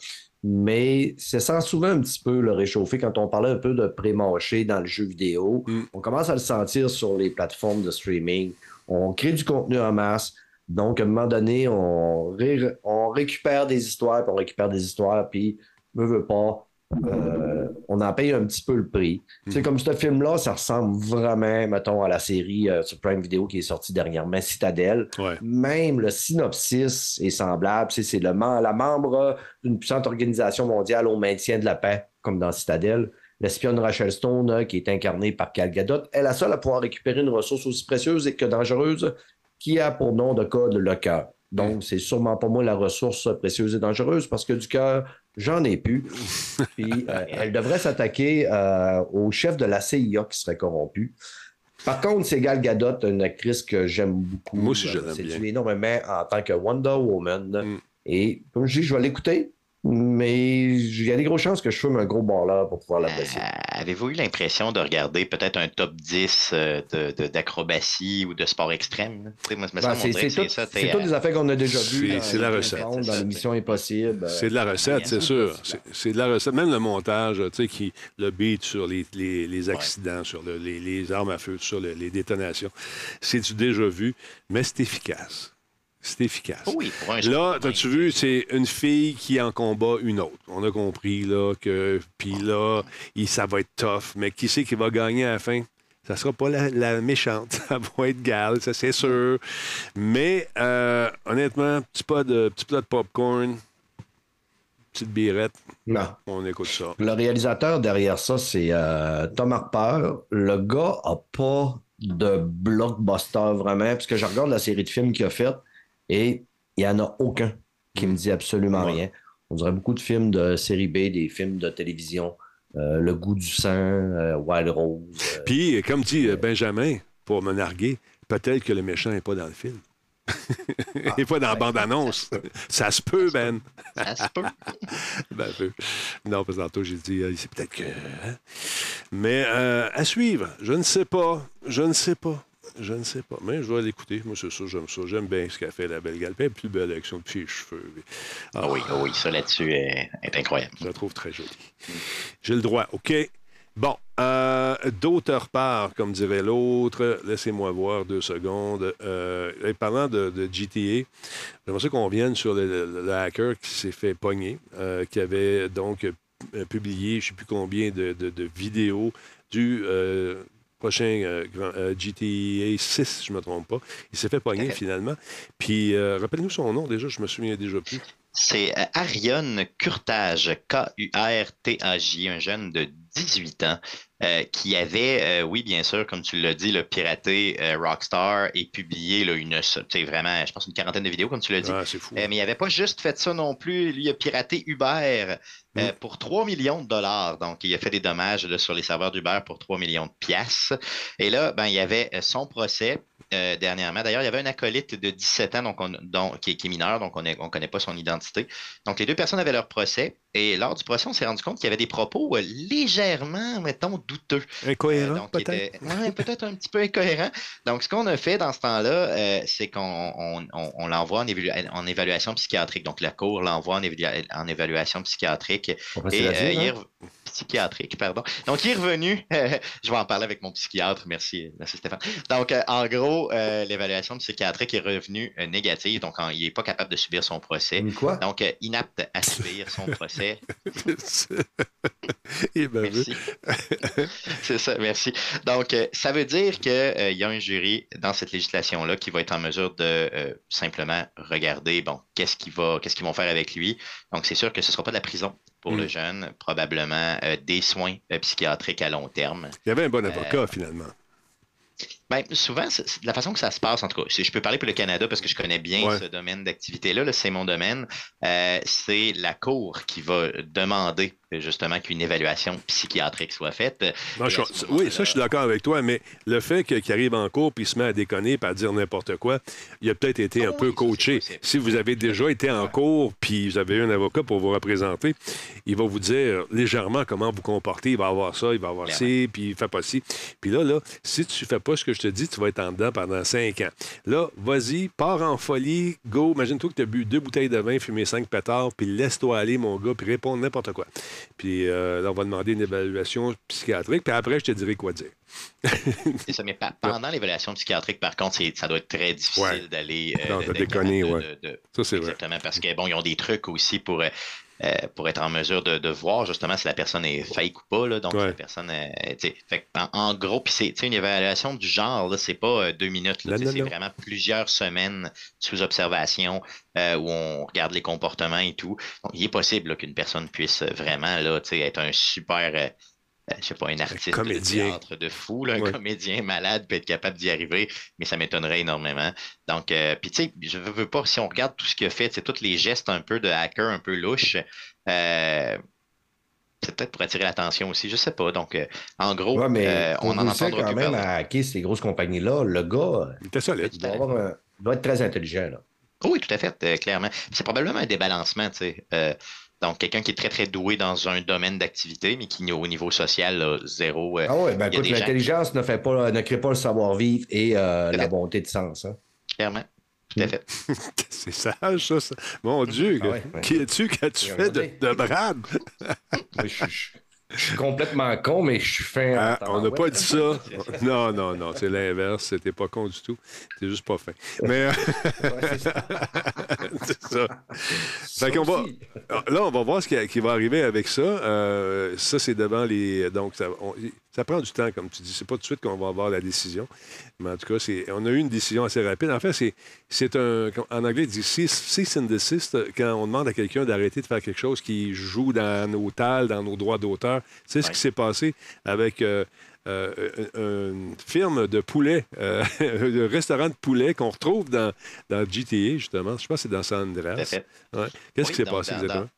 Mais c'est sans souvent un petit peu le réchauffer quand on parlait un peu de pré-mâché dans le jeu vidéo. On commence à le sentir sur les plateformes de streaming. On crée du contenu en masse. Donc, à un moment donné, on, ré- on récupère des histoires, puis on récupère des histoires, puis veut, veut pas, euh, on en paye un petit peu le prix. C'est comme ce film-là, ça ressemble vraiment, mettons, à la série euh, sur Prime Video qui est sortie dernièrement, Citadel. Même le synopsis est semblable. C'est c'est le la membre d'une puissante organisation mondiale au maintien de la paix, comme dans Citadel. L'espionne Rachel Stone, euh, qui est incarnée par Gal Gadot, est la seule à pouvoir récupérer une ressource aussi précieuse et que dangereuse qui a pour nom de code le cœur. Donc, c'est sûrement pas moi la ressource précieuse et dangereuse parce que du cœur, j'en ai plus. Puis, euh, elle devrait s'attaquer euh, au chef de la CIA qui serait corrompu. Par contre, c'est Gal Gadot, une actrice que j'aime beaucoup. Moi aussi, je Euh, l'aime C'est bien. énormément en tant que Wonder Woman. Et comme je dis, je vais l'écouter, mais il y a des grosses chances que je fume un gros là pour pouvoir l'apprécier. Avez-vous eu l'impression de regarder peut-être un top 10 euh, de- de- d'acrobatie ou de sport extrême? Ben, c'est t'es, toutes euh, des affaires qu'on a déjà vues. C'est- la recette. Dans l'émission Impossible. C'est de la recette, c'est sûr. C'est- de la recette. Même le montage, tu sais, qui, le beat sur les, les- les accidents, sur le- les, les armes à feu, sur le- les détonations, c'est du déjà vu, mais c'est efficace. C'est efficace. Oui, pour un Là, as-tu vu, c'est une fille qui en combat une autre. On a compris là que, puis là, il- ça va être tough, mais qui c'est qui va gagner à la fin? Ça sera pas la, la méchante, ça va être Gal, ça c'est sûr. Mais euh, honnêtement, petit pas de petit plat de popcorn, petite birette. Non. On écoute ça. Le réalisateur derrière ça, c'est euh, Tom Harper. Le gars a pas de blockbuster vraiment, parce que je regarde la série de films qu'il a fait et il n'y en a aucun qui me dit absolument rien. On dirait beaucoup de films de série B, des films de télévision. euh, le goût du sang, euh, Wild Rose. euh, Puis, comme dit Benjamin, pour me narguer, peut-être que le méchant n'est pas dans le film. Il n'est pas dans la bande-annonce. Ça se peut, Ben. Ça se peut. ben, peu. Non, parce que tantôt, j'ai dit, c'est peut-être que. hein. Mais à suivre, je ne sais pas. Je ne sais pas. Je ne sais pas. Mais je vais l'écouter. Moi, c'est ça, j'aime ça. J'aime bien ce qu'a fait la belle est plus belle avec son petit cheveux. Ah oui, ah oui, ça là-dessus est, est incroyable. Je la trouve très jolie. J'ai le droit, OK? Bon, euh, d'autre part, comme dirait l'autre, laissez-moi voir deux secondes. Euh, et parlant de, de GTA, j'aimerais ça qu'on vienne sur le, le- le hacker qui s'est fait pogner, euh, qui avait donc euh, publié, je ne sais plus combien de, de- de vidéos du euh, prochain euh, grand- euh, GTA 6, je ne me trompe pas. Il s'est fait pogner finalement. Puis, euh, rappelle-nous son nom déjà, je me souviens déjà plus. C'est Ariane Curtage, K-U-R-T-A-J, un jeune de 18 ans euh, qui avait, euh, oui, bien sûr, comme tu l'as dit, le piraté euh, Rockstar et publié là, une, tu sais, vraiment, je pense, une quarantaine de vidéos, comme tu l'as dit. Ah, fou. Mais il n'avait pas juste fait ça non plus. Lui, il a piraté Uber euh, pour 3 millions de dollars. Donc, il a fait des dommages là, sur les serveurs d'Uber pour 3 millions de piastres. Et là, ben, il y avait son procès. Euh, dernièrement. D'ailleurs, il y avait un acolyte de 17 ans donc on- dont- qui, est, qui est mineur, donc on ne connaît pas son identité. Donc, les deux personnes avaient leur procès. Et lors du procès, on s'est rendu compte qu'il y avait des propos euh, légèrement, mettons, douteux. Incohérent, Euh, peut-être? ouais, peut-être un petit peu incohérent. Donc, ce qu'on a fait dans ce temps-là, euh, c'est qu'on on, on- on l'envoie en, évalu- en évaluation psychiatrique. Donc, la cour l'envoie en, évalu- en évaluation psychiatrique. Et la dire, il hein? psychiatrique, pardon. Donc, il est revenu. je vais en parler avec mon psychiatre. Merci, merci Stéphane. Donc, euh, en gros, euh, l'évaluation psychiatrique est revenue euh, négative. Donc, en- il n'est pas capable de subir son procès. quoi? Donc, euh, inapte à subir son procès. Eh ben, Merci. C'est ça, merci. Donc, ça veut dire qu'il y a un jury dans cette législation-là qui va être en mesure de simplement regarder, bon, qu'est-ce qu'ils vont faire avec lui. Donc, c'est sûr que ce ne sera pas de la prison pour Mm. le jeune, probablement des soins psychiatriques à long terme. Il y avait un bon avocat, finalement. Ben, souvent, la façon que ça se passe, en tout cas, si je peux parler pour le Canada parce que je connais bien Ouais. ce domaine d'activité-là, là, c'est mon domaine, euh, c'est la Cour qui va demander justement qu'une évaluation psychiatrique soit faite. Non, je- ce oui, ça, je suis d'accord avec toi, mais le fait qu'il arrive en cours puis il se met à déconner et à dire n'importe quoi, il a peut-être été un peu coaché. Si vous avez déjà été en cours puis vous avez eu un avocat pour vous représenter, il va vous dire légèrement comment vous comporter. Il va avoir ça, il va avoir ci, puis il fait pas ci. Puis là, là, si tu fais pas ce que je te dis, tu vas être en dedans pendant cinq ans. Là, vas-y, pars en folie, go. Imagine-toi que tu as bu deux bouteilles de vin, fumé cinq pétards, puis laisse-toi aller, mon gars, puis réponds n'importe quoi. Puis euh, là, on va demander une évaluation psychiatrique, puis après, je te dirai quoi dire. C'est ça, mais pa- pendant l'évaluation psychiatrique, par contre, ça doit être très difficile Ouais. d'aller. euh, Non, de- déconner, ouais. de- Ça, c'est vrai. Exactement, parce que bon, ils ont des trucs aussi pour, euh, euh, pour être en mesure de, de voir justement si la personne est fake ou pas. Là, donc, si la personne. euh, fait en, en gros, puis c'est une évaluation du genre, c'est pas euh, deux minutes. c'est vraiment plusieurs semaines sous observation où on regarde les comportements et tout. Donc, il est possible qu'une personne puisse vraiment là, être un super. Euh, je sais pas, un artiste comédien. de théâtre de fou, là, un Ouais. comédien malade peut être capable d'y arriver, mais ça m'étonnerait énormément. Donc, euh, puis tu sais, je veux, veux pas, si on regarde tout ce qu'il a fait, c'est tous les gestes un peu de hacker, un peu louches, euh, c'est peut-être pour attirer l'attention aussi, je sais pas. Donc, euh, en gros, Ouais, mais euh, on on en en entendra quand même à hacker ces grosses compagnies-là. Le gars, Il était solide. il doit, avoir un- il doit être très intelligent. Là. Oh Oui, tout à fait, euh, clairement. C'est probablement un débalancement, tu sais. Donc, quelqu'un qui est très, très doué dans un domaine d'activité, mais qui, au niveau social, zéro. euh, Ah ouais, ben écoute, gens- l'intelligence ne, fait pas, ne crée pas le savoir-vivre et euh, la fait. bonté de sens. Hein. Clairement. Tout à fait. C'est sage, ça. ça? Mon Dieu, Ah ouais, ouais. qui es-tu qu'as-tu fait de, de Brad? je, je- je suis complètement con, mais je suis fin. Ah, on n'a pas dit ça. Non, non, non, c'est l'inverse. C'était pas con du tout. C'est juste pas fin. Mais. euh, c'est ça. Fait qu'on va. Ah, Là, on va voir ce qui, qui va arriver avec ça. Euh, ça, c'est devant les. Donc, ça, on- ça prend du temps, comme tu dis. C'est pas tout de suite qu'on va avoir la décision. Mais en tout cas, c'est, on a eu une décision assez rapide. En fait, c'est, c'est un. En anglais, il dit cease, and desist quand on demande à quelqu'un d'arrêter de faire quelque chose qui joue dans nos tales, dans nos droits d'auteur. C'est ce qui s'est passé avec. euh, euh, une firme de poulet, euh, un restaurant de poulet qu'on retrouve dans, dans GTA, justement. Je pense que c'est dans San Andreas. Ouais. Qu'est-ce Oui, qui s'est passé dans- exactement?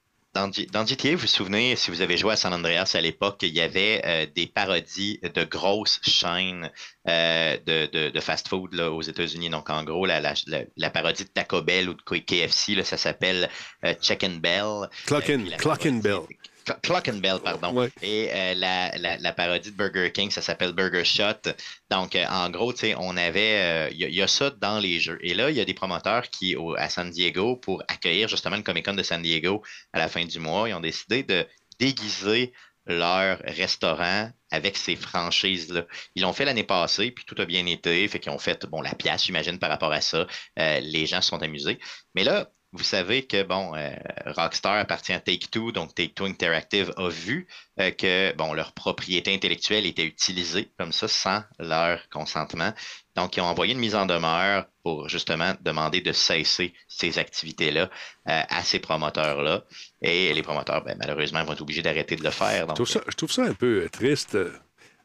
Dans, dans GTA, vous vous souvenez, si vous avez joué à San Andreas à l'époque, il y avait euh, des parodies de grosses chaînes euh, de, de- de fast-food là, aux États-Unis. Donc, en gros, la, la- la- la parodie de Taco Bell ou de KFC, là, ça s'appelle euh, Check and Bell. Clock Euh, Clock and Bell. Cl- Clock and Bell, pardon. Ouais. Et euh, la, la- la parodie de Burger King, ça s'appelle Burger Shot. Donc, euh, en gros, tu sais, on avait. euh, Il y, a- il y a ça dans les jeux. Et là, il y a des promoteurs qui, au- à San Diego, pour accueillir justement le Comic Con de San Diego à la fin du mois, ils ont décidé de déguiser leur restaurant avec ces franchises-là. Ils l'ont fait l'année passée, puis tout a bien été. Fait qu'ils ont fait, bon, la pièce, j'imagine, par rapport à ça. Euh, les gens se sont amusés. Mais là, vous savez que, bon, euh, Rockstar appartient à Take-Two, donc Take-Two Interactive a vu euh, que, bon, leur propriété intellectuelle était utilisée comme ça sans leur consentement. Donc, ils ont envoyé une mise en demeure pour justement demander de cesser ces activités-là euh, à ces promoteurs-là. Et les promoteurs, ben, malheureusement, vont être obligés d'arrêter de le faire. Je trouve, ça, un peu triste.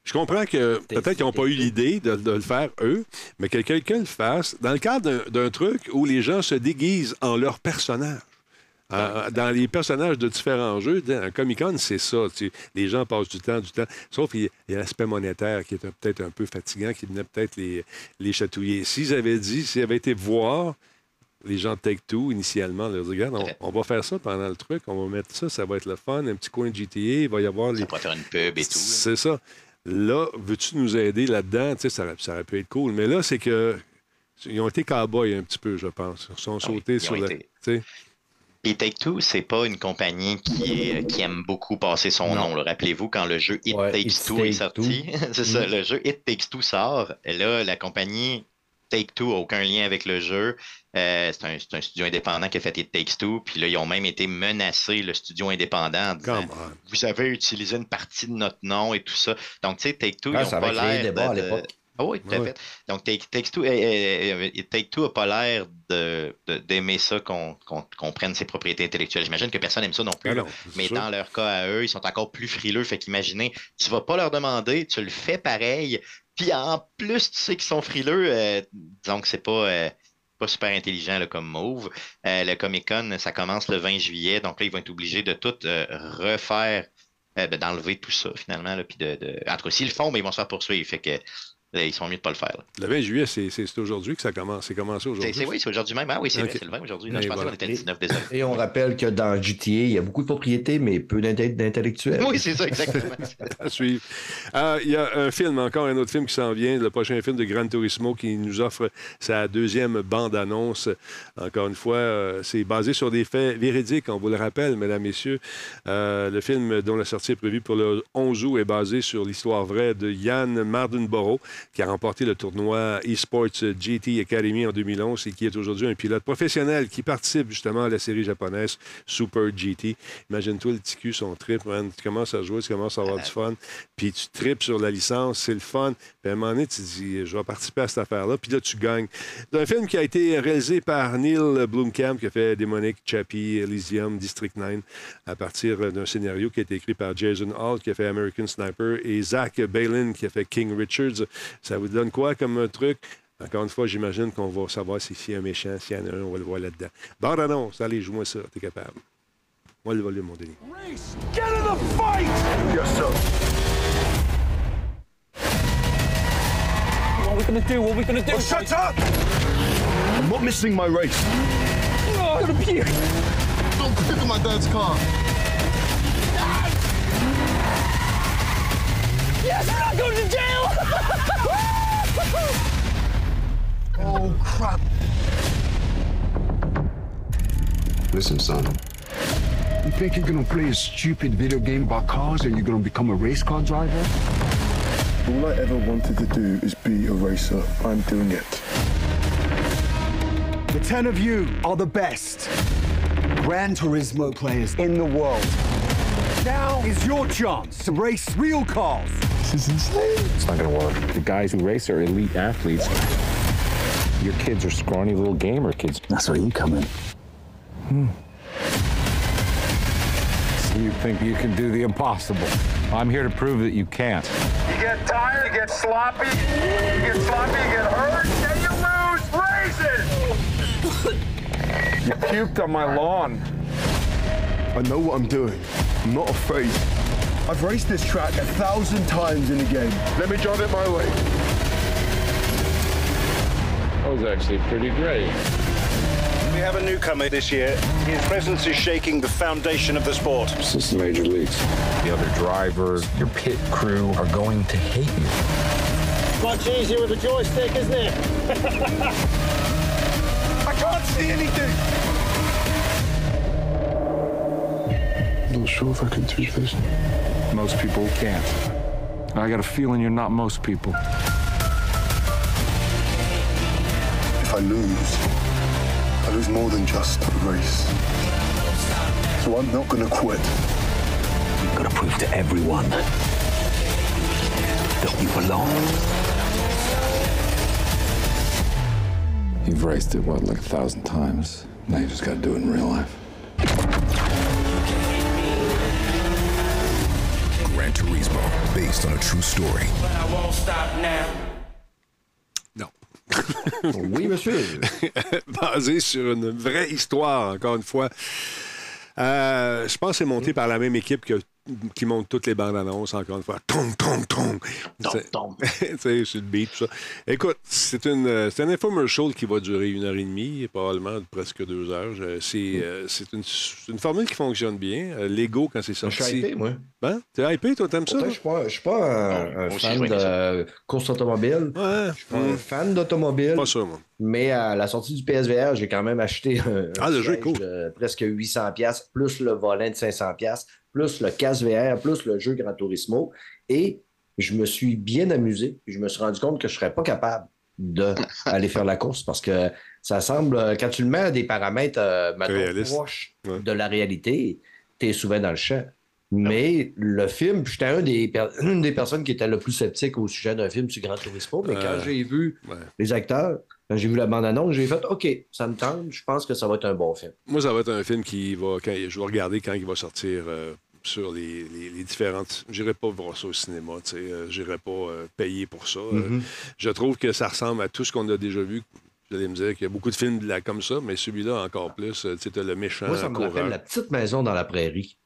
Je comprends que peut-être qu'ils n'ont pas eu l'idée de, de le faire eux, mais que quelqu'un le fasse dans le cadre d'un- truc où les gens se déguisent en leur personnage. En- dans les personnages de différents jeux, un Comic-Con, c'est ça. tu. Les gens passent du temps, du temps. Sauf qu'il y a- l'aspect monétaire qui est peut-être un peu fatigant, qui venait peut-être les, les chatouiller. S'ils avaient dit, s'ils avaient été voir les gens de Take-Two, initialement, leur dire, regarde, on, on va faire ça pendant le truc, on va mettre ça, ça va être le fun, un petit coin de GTA, il va y avoir les... on pourrait faire une pub et tout. C'est ça. Là, veux-tu nous aider là-dedans? Tu sais, ça, aurait- ça aurait pu être cool. Mais là, c'est que ils ont été cow-boys un petit peu, je pense. Ils sont Ah oui, sautés ils sur le. été-. Puis Take-Two, c'est pas une compagnie qui, est- qui aime beaucoup passer son nom. Rappelez-vous, quand le jeu It Ouais, Takes It Two est sorti, c'est ça, Mm. le jeu It Takes Two sort, et là, la compagnie Take-Two n'a aucun lien avec le jeu. Euh, c'est un, c'est un studio indépendant qui a fait It Takes Two, puis là, ils ont même été menacés, le studio indépendant, en disant, vous avez utilisé une partie de notre nom et tout ça. Donc, tu sais, Take-Two, Ah, ils n'ont pas l'air débat à de- de- l'époque. Ah oui, tout à fait. Donc, Take, Takes Two, euh, euh, euh, Take-Two n'a pas l'air de- de- d'aimer ça qu'on prenne ses propriétés intellectuelles. J'imagine que personne n'aime ça non plus. Ah non, c'est mais sûr. dans leur cas à eux, ils sont encore plus frileux. Fait qu'imaginez, tu vas pas leur demander, tu le fais pareil. Puis en plus, tu sais qu'ils sont frileux. euh, disons que c'est pas. euh, pas super intelligent là, comme move. Euh, le Comic Con, ça commence le 20 juillet, donc là, ils vont être obligés de tout euh, refaire, ben, d'enlever tout ça finalement. Là, puis de, de... En tout cas, s'ils le font, mais ils vont se faire poursuivre. Fait que là, ils sont mieux de pas le faire. là. Le 20 juillet, c'est aujourd'hui que ça commence. C'est commencé aujourd'hui. c'est- oui, c'est aujourd'hui même. Ah oui, c'est le 20 aujourd'hui. Je pensais voilà. qu'on était le 19, désolé. Et on rappelle que dans GTA, il y a beaucoup de propriétés, mais peu d'inte- d'intellectuels. Oui, c'est ça, exactement. à suivre. Ah, Il y a un film, encore un autre film qui s'en vient, le prochain film de Gran Turismo qui nous offre sa deuxième bande-annonce. Encore une fois, euh, c'est basé sur des faits véridiques, on vous le rappelle, mesdames, messieurs. Euh, le film dont la sortie est prévue pour le 11 août est basé sur l'histoire vraie de Yann Mardenborough, qui a remporté le tournoi eSports GT Academy en 2011 et qui est aujourd'hui un pilote professionnel qui participe justement à la série japonaise Super GT. Imagine-toi le cul, son trip. Tu commences à jouer, tu commences à avoir du fun, puis tu tripes sur la licence, c'est le fun. Puis à un moment donné, tu dis, je vais participer à cette affaire-là, puis là, tu gagnes. C'est un film qui a été réalisé par Neil Blomkamp, qui a fait Demonic, Chappie, Elysium, District 9, à partir d'un scénario qui a été écrit par Jason Hall, qui a fait American Sniper, et Zach Balin, qui a fait King Richards. Ça vous donne quoi comme truc? Encore une fois, j'imagine qu'on va savoir si- s'il y a un méchant, s'il y en a un, on va le voir là-dedans. Bon, annonce, allez, joue-moi ça, t'es capable. Moi, le volume, mon Denis. Get in the fight! Yes, sir. What are we gonna do? What are we gonna do? Oh, shut up! I'm not missing my race. Oh, I'm gonna puke. Don't pick up my dad's car. Yes, we're not going to jail! Oh, crap. Listen, son. You think you're gonna play a stupid video game about cars and you're gonna become a race car driver? All I ever wanted to do is be a racer. I'm doing it. The 10 of you are the best Gran Turismo players in the world. Now is your chance to race real cars. This is insane. It's not gonna work. The guys who race are elite athletes. Your kids are scrawny little gamer kids. That's where you come in. Hmm. You think you can do the impossible. I'm here to prove that you can't. You get tired, you get sloppy, you get sloppy, you get hurt, and you lose races! You puked on my lawn. I know what I'm doing. I'm not afraid. I've raced this track a thousand times in the game. Let me drive it my way. That was actually pretty great. We have a newcomer this year. His presence is shaking the foundation of the sport. This is the major leagues. The other drivers, your pit crew are going to hate you. Much easier with a joystick, isn't it? I can't see anything! Not sure if I can do this. Most people can't. I got a feeling you're not most people. If I lose, I lose more than just a race. So I'm not gonna quit. You've got to prove to everyone that you belong. You've raced it, what, like a thousand times? Now you just gotta do it in real life. Based on a true story. I won't stop now. oui, monsieur. Basé sur une vraie histoire, encore une fois. Euh, je pense que c'est monté par la même équipe que- qui monte toutes les bandes annonces, encore une fois. Tong, tong, tong. C'est- Tu sais, sur le beat, tout ça. Écoute, c'est une, euh, c'est un infomercial qui va durer une heure et demie, probablement presque deux heures. Je- C'est euh, c'est une, formule qui fonctionne bien. Euh, Lego, quand c'est Je sorti. suis hypé, moi. Hein? T'es hypé, toi, t'aimes ça? Je suis pas, je suis pas un, fan je de course automobile. Ouais. Je suis pas un fan d'automobile. Pas sûr, moi. Mais à la sortie du PSVR, j'ai quand même acheté un, Ah, le jeu est siège cool. de presque 800$, piastres, plus le volant de 500$, piastres, plus le casque VR, plus le jeu Gran Turismo. Et je me suis bien amusé. Je me suis rendu compte que je ne serais pas capable d'aller faire la course parce que ça semble, quand tu le mets à des paramètres euh, proches de la réalité, tu es souvent dans le champ. Mais le film, j'étais un des une des personnes qui était le plus sceptique au sujet d'un film sur Gran Turismo, mais quand Euh, j'ai vu ouais. les acteurs, quand j'ai vu la bande-annonce, j'ai fait OK, ça me tente, je pense que ça va être un bon film. Moi, ça va être un film qui va. Quand, je vais regarder quand il va sortir euh, sur les, les- les différentes. J'irai pas voir ça au cinéma, tu sais. euh, J'irai pas euh, payer pour ça. Euh, Mhm. je trouve que ça ressemble à tout ce qu'on a déjà vu. Vous allez me dire qu'il y a beaucoup de films la- comme ça, mais celui-là encore plus. Tu sais, le méchant Moi, ça me rappelle la petite maison dans la prairie.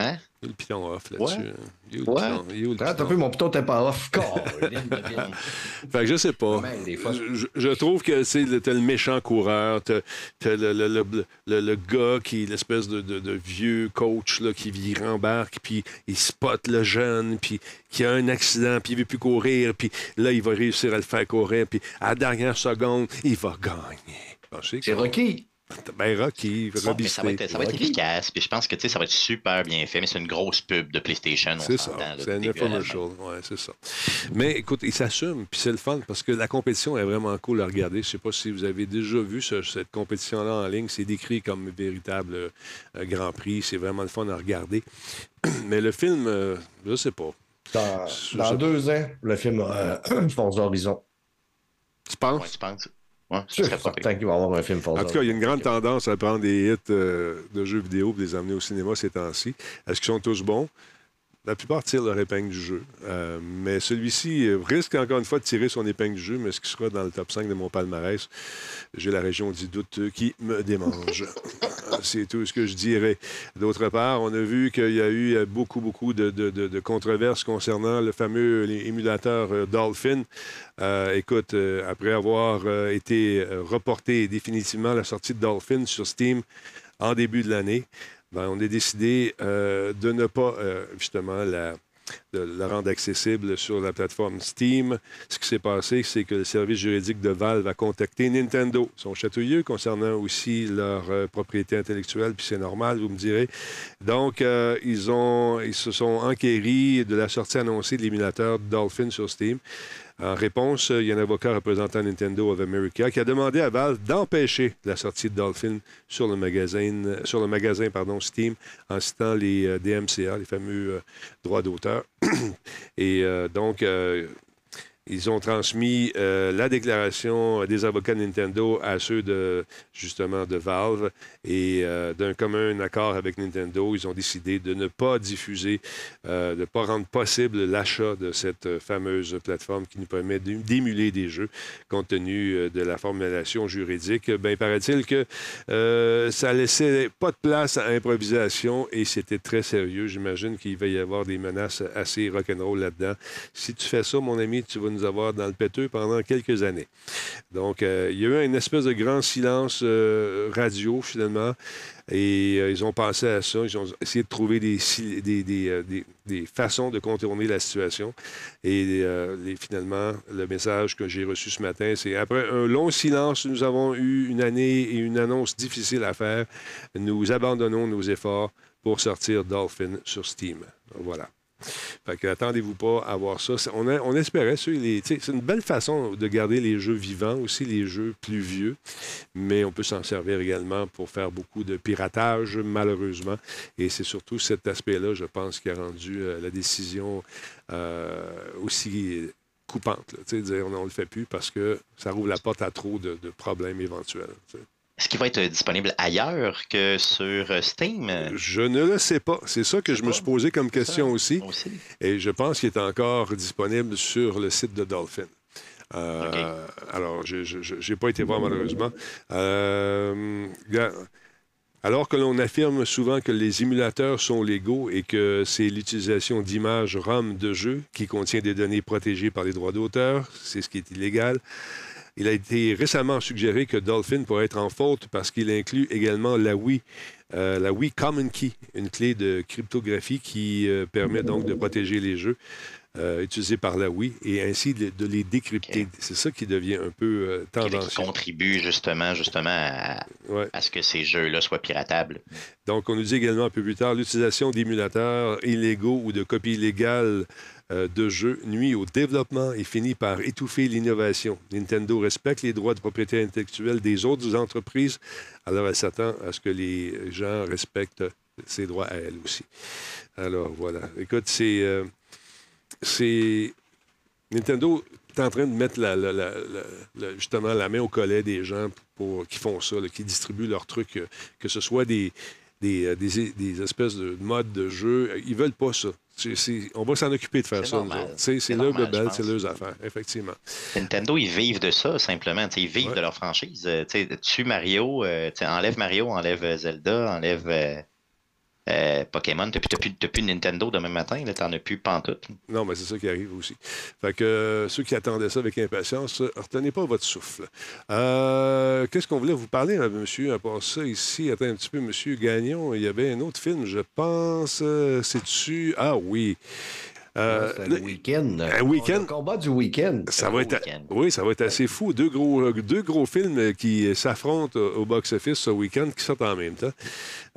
Hein? Il y a le piton off là-dessus. Ouais. hein. Il est où le Ouais. piton? Il est où le Ah, t'as piton? vu, mon piton t'es pas off. Fait que je sais pas. Même des fois. Je, trouve que c'est le, t'as le méchant coureur, t'as, t'as le, le, le- le- le gars qui est l'espèce de, de- de vieux coach là, qui vit rembarque, puis il spot le jeune, puis qui a un accident, puis il veut plus courir, puis là, il va réussir à le faire courir, puis à la dernière seconde, il va gagner. C'est Rocky. Ben Rocky, mais ça va être, ça va être Rocky. efficace. Puis je pense que tu sais, ça va être super bien fait, mais c'est une grosse pub de PlayStation. on C'est ça, c'est un infomercial. Ouais, c'est ça. Mais écoute, il s'assume, puis c'est le fun parce que la compétition est vraiment cool à regarder. Je sais pas si vous avez déjà vu ce- cette compétition-là en ligne. C'est décrit comme véritable euh, Grand Prix. C'est vraiment le fun à regarder. Mais le film, euh, je sais pas. Dans, deux ans, le film euh, Forza Horizon. Tu penses? Ouais, tu penses? Ouais, Je suis certain qu'il va y avoir un film En tout cas, il y a une grande tendance à prendre des hits euh, de jeux vidéo et les amener au cinéma ces temps-ci. Est-ce qu'ils sont tous bons? La plupart tirent leur épingle du jeu. Euh, mais celui-ci risque encore une fois de tirer son épingle du jeu, mais ce qui sera dans le top 5 de mon palmarès, j'ai la région du doute qui me démange. Euh, C'est tout ce que je dirais. D'autre part, on a vu qu'il y a eu beaucoup, beaucoup de, de- de- controverses concernant le fameux émulateur euh, Dolphin. Écoute, après avoir été reporté définitivement la sortie de Dolphin sur Steam en début de l'année, ben, on a décidé euh, de ne pas, euh, justement, la, de la rendre accessible sur la plateforme Steam. Ce qui s'est passé, c'est que le service juridique de Valve a contacté Nintendo. Sont chatouilleux concernant aussi leur euh, propriété intellectuelle, puis c'est normal, vous me direz. Donc, euh, ils, ont, ils se sont enquéris de la sortie annoncée de l'émulateur Dolphin sur Steam. En réponse, il y a un avocat représentant Nintendo of America qui a demandé à Valve d'empêcher la sortie de Dolphin sur le magasin, sur le magasin pardon, Steam en citant les euh, DMCA, les fameux euh, droits d'auteur. Et euh, donc, ils ont transmis euh, la déclaration des avocats de Nintendo à ceux de justement de Valve et euh, d'un commun accord avec Nintendo, ils ont décidé de ne pas diffuser, euh, de ne pas rendre possible l'achat de cette fameuse plateforme qui nous permet d'é- d'émuler des jeux compte tenu de la formulation juridique. Ben, paraît-il que ça laissait pas de place à improvisation et c'était très sérieux. J'imagine qu'il va y avoir des menaces assez rock'n'roll là-dedans. Si tu fais ça, mon ami, tu vas nous avoir dans le péteux pendant quelques années. Donc, euh, il y a eu une espèce de grand silence euh, radio, finalement. Et euh, ils ont pensé à ça. Ils ont essayé de trouver des, des, des, des- façons de contourner la situation. Et finalement, le message que j'ai reçu ce matin, c'est après un long silence, nous avons eu une année et une annonce difficile à faire. Nous abandonnons nos efforts pour sortir Dolphin sur Steam. Voilà. Fait que attendez-vous pas à voir ça. On, espérait C'est une belle façon de garder les jeux vivants, aussi les jeux plus vieux. Mais on peut s'en servir également pour faire beaucoup de piratage, malheureusement. Et c'est surtout cet aspect-là, je pense, qui a rendu euh, la décision euh, aussi coupante. dire on ne le fait plus parce que ça rouvre la porte à trop de, problèmes éventuels. Est-ce qu'il va être disponible ailleurs que sur euh, Steam? Je ne le sais pas. C'est ça que je me suis posé comme question aussi. Et je pense qu'il est encore disponible sur le site de Dolphin. Euh, Alors, je n'ai pas été voir malheureusement. Euh, alors que l'on affirme souvent que les émulateurs sont légaux et que c'est l'utilisation d'images ROM de jeu qui contient des données protégées par les droits d'auteur, c'est ce qui est illégal. Il a été récemment suggéré que Dolphin pourrait être en faute parce qu'il inclut également la Wii, euh, la Wii Common Key, une clé de cryptographie qui euh, permet donc de protéger les jeux. euh, utilisés par la Wii et ainsi de, de les décrypter. C'est ça qui devient un peu euh, Qui tendancieux. contribue justement, justement à, à ce que ces jeux-là soient piratables. Donc, on nous dit également un peu plus tard, l'utilisation d'émulateurs illégaux ou de copies illégales de jeux nuit au développement et finit par étouffer l'innovation. Nintendo respecte les droits de propriété intellectuelle des autres entreprises, alors elle s'attend à ce que les gens respectent ses droits à elle aussi. Alors, voilà. Écoute, c'est... euh. Nintendo est en train de mettre la, justement la main au collet des gens qui font ça, qui distribuent leurs trucs, euh, que ce soit euh, des- des espèces de modes de jeu. Ils veulent pas ça. On va s'en occuper de faire ça. C'est, leur bebelle, c'est leurs affaires, effectivement. Nintendo, ils vivent de ça, simplement. Ils vivent de leur franchise. Euh, tu Mario, euh, enlève Mario, enlève euh, Zelda, enlève euh, euh, Pokémon. T'as plus, plus, plus Nintendo demain matin, t'en as plus pantoute. Non, mais c'est ça qui arrive aussi. Fait que euh, ceux qui attendaient ça avec impatience, euh, retenez pas votre souffle. Qu'est-ce qu'on voulait vous parler, hein, monsieur, à part ça, ici? Attends un petit peu, monsieur Gagnon. Il y avait un autre film, je pense. C'est-tu... Ah oui. Euh, C'est le week-end. Un week-end. Le combat du week-end. Ça va être, oui, ça va être assez fou. Deux gros, euh, deux gros films qui s'affrontent au box-office ce week-end, qui sortent en même temps.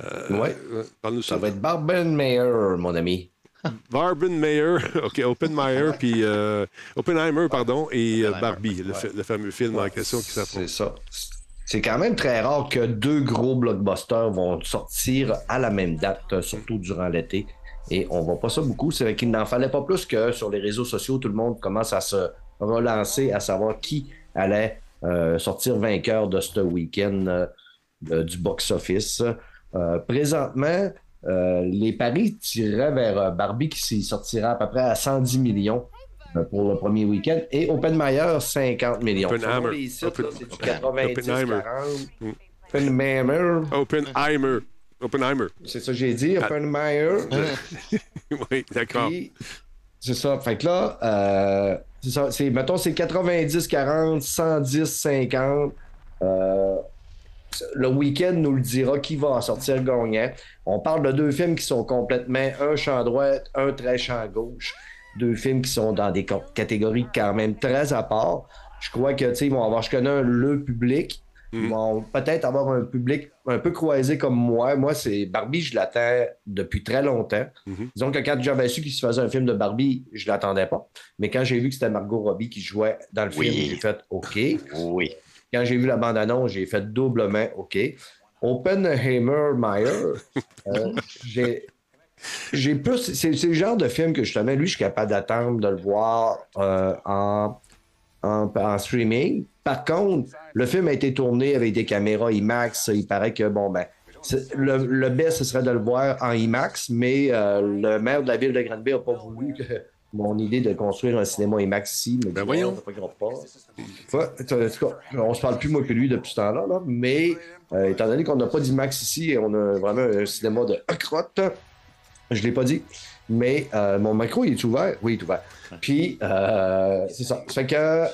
Euh, Ouais. euh, Parle-nous Ça va être Barbenheimer, mon ami. Barbenheimer, OK, Oppenheimer, puis euh, Oppenheimer, pardon, et Barbie, le, fa- le fameux film en question qui s'affronte. C'est ça. C'est quand même très rare que deux gros blockbusters vont sortir à la même date, surtout durant l'été. Et on voit pas ça beaucoup. C'est vrai qu'il n'en fallait pas plus que sur les réseaux sociaux, tout le monde commence à se relancer, à savoir qui allait euh, sortir vainqueur de ce week-end euh, de- du box-office. Euh, présentement, euh, les paris tireraient vers euh, Barbie qui s'y sortira à peu près à 110 millions euh, pour le premier week-end et Oppenheimer 50 millions. Oppenheimer. Selon les sites, Oppen- là, c'est du 90 Oppenheimer. 40. Oppenheimer. Oppenheimer. C'est ça que j'ai dit, Oppenheimer. oui, d'accord. Puis, C'est ça. Fait que là, euh, c'est ça. C'est, mettons, c'est 90, 40, 110, 50. Euh, le week-end nous le dira qui va en sortir gagnant. On parle de deux films qui sont complètement un champ droite, un très champ gauche. Deux films qui sont dans des catégories quand même très à part. Je crois que, tu sais, ils vont avoir, je connais un le public. Ils vont peut-être avoir un public un peu croisé comme moi. Moi, c'est Barbie, je l'attends depuis très longtemps. Disons que quand j'avais su qu'il se faisait un film de Barbie, je l'attendais pas. Mais quand j'ai vu que c'était Margot Robbie qui jouait dans le Oui. film, j'ai fait OK. Oui. Quand j'ai vu la bande-annonce, j'ai fait doublement OK. Oppenheimer Meyer, euh, j'ai. J'ai plus. C'est c'est le genre de film que justement, lui, je suis capable d'attendre de le voir euh, en, en, en streaming. Par contre, le film a été tourné avec des caméras IMAX. Il paraît que, bon, ben, le, le best, ce serait de le voir en IMAX, mais euh, le maire de la ville de Granby n'a pas voulu que mon idée de construire un cinéma IMAX ici. Mais ben voyons. Ne pas. On se parle plus, moi et lui, depuis ce temps-là, là, mais euh, étant donné qu'on n'a pas d'IMAX ici et on a vraiment un cinéma de crotte, je l'ai pas dit, mais euh, mon micro, il est ouvert? Oui, il est ouvert. Puis, euh, c'est ça. Fait euh,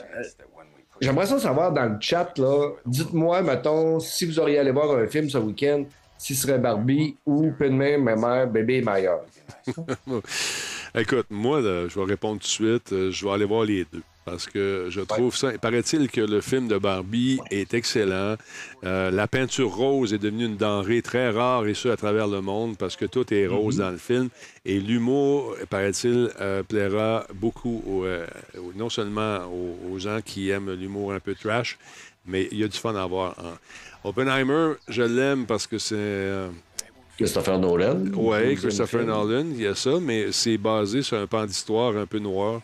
j'aimerais savoir dans le chat, là, dites-moi, mettons, si vous auriez allé voir un film ce week-end, si ce serait Barbie ou Penman, ma mère, bébé meilleur. Écoute, moi, je vais répondre tout de suite. euh, Je vais aller voir les deux. Parce que je trouve ça. Paraît-il que le film de Barbie est excellent. Euh, la peinture rose est devenue une denrée très rare et ce à travers le monde parce que tout est rose dans le film. Et l'humour, paraît-il, euh, plaira beaucoup aux, euh, non seulement aux, aux gens qui aiment l'humour un peu trash, mais il y a du fun à voir. en- Oppenheimer, je l'aime parce que c'est. Christopher Nolan. oui, Christopher. Nolan, il y a ça, mais c'est basé sur un pan d'histoire un peu noir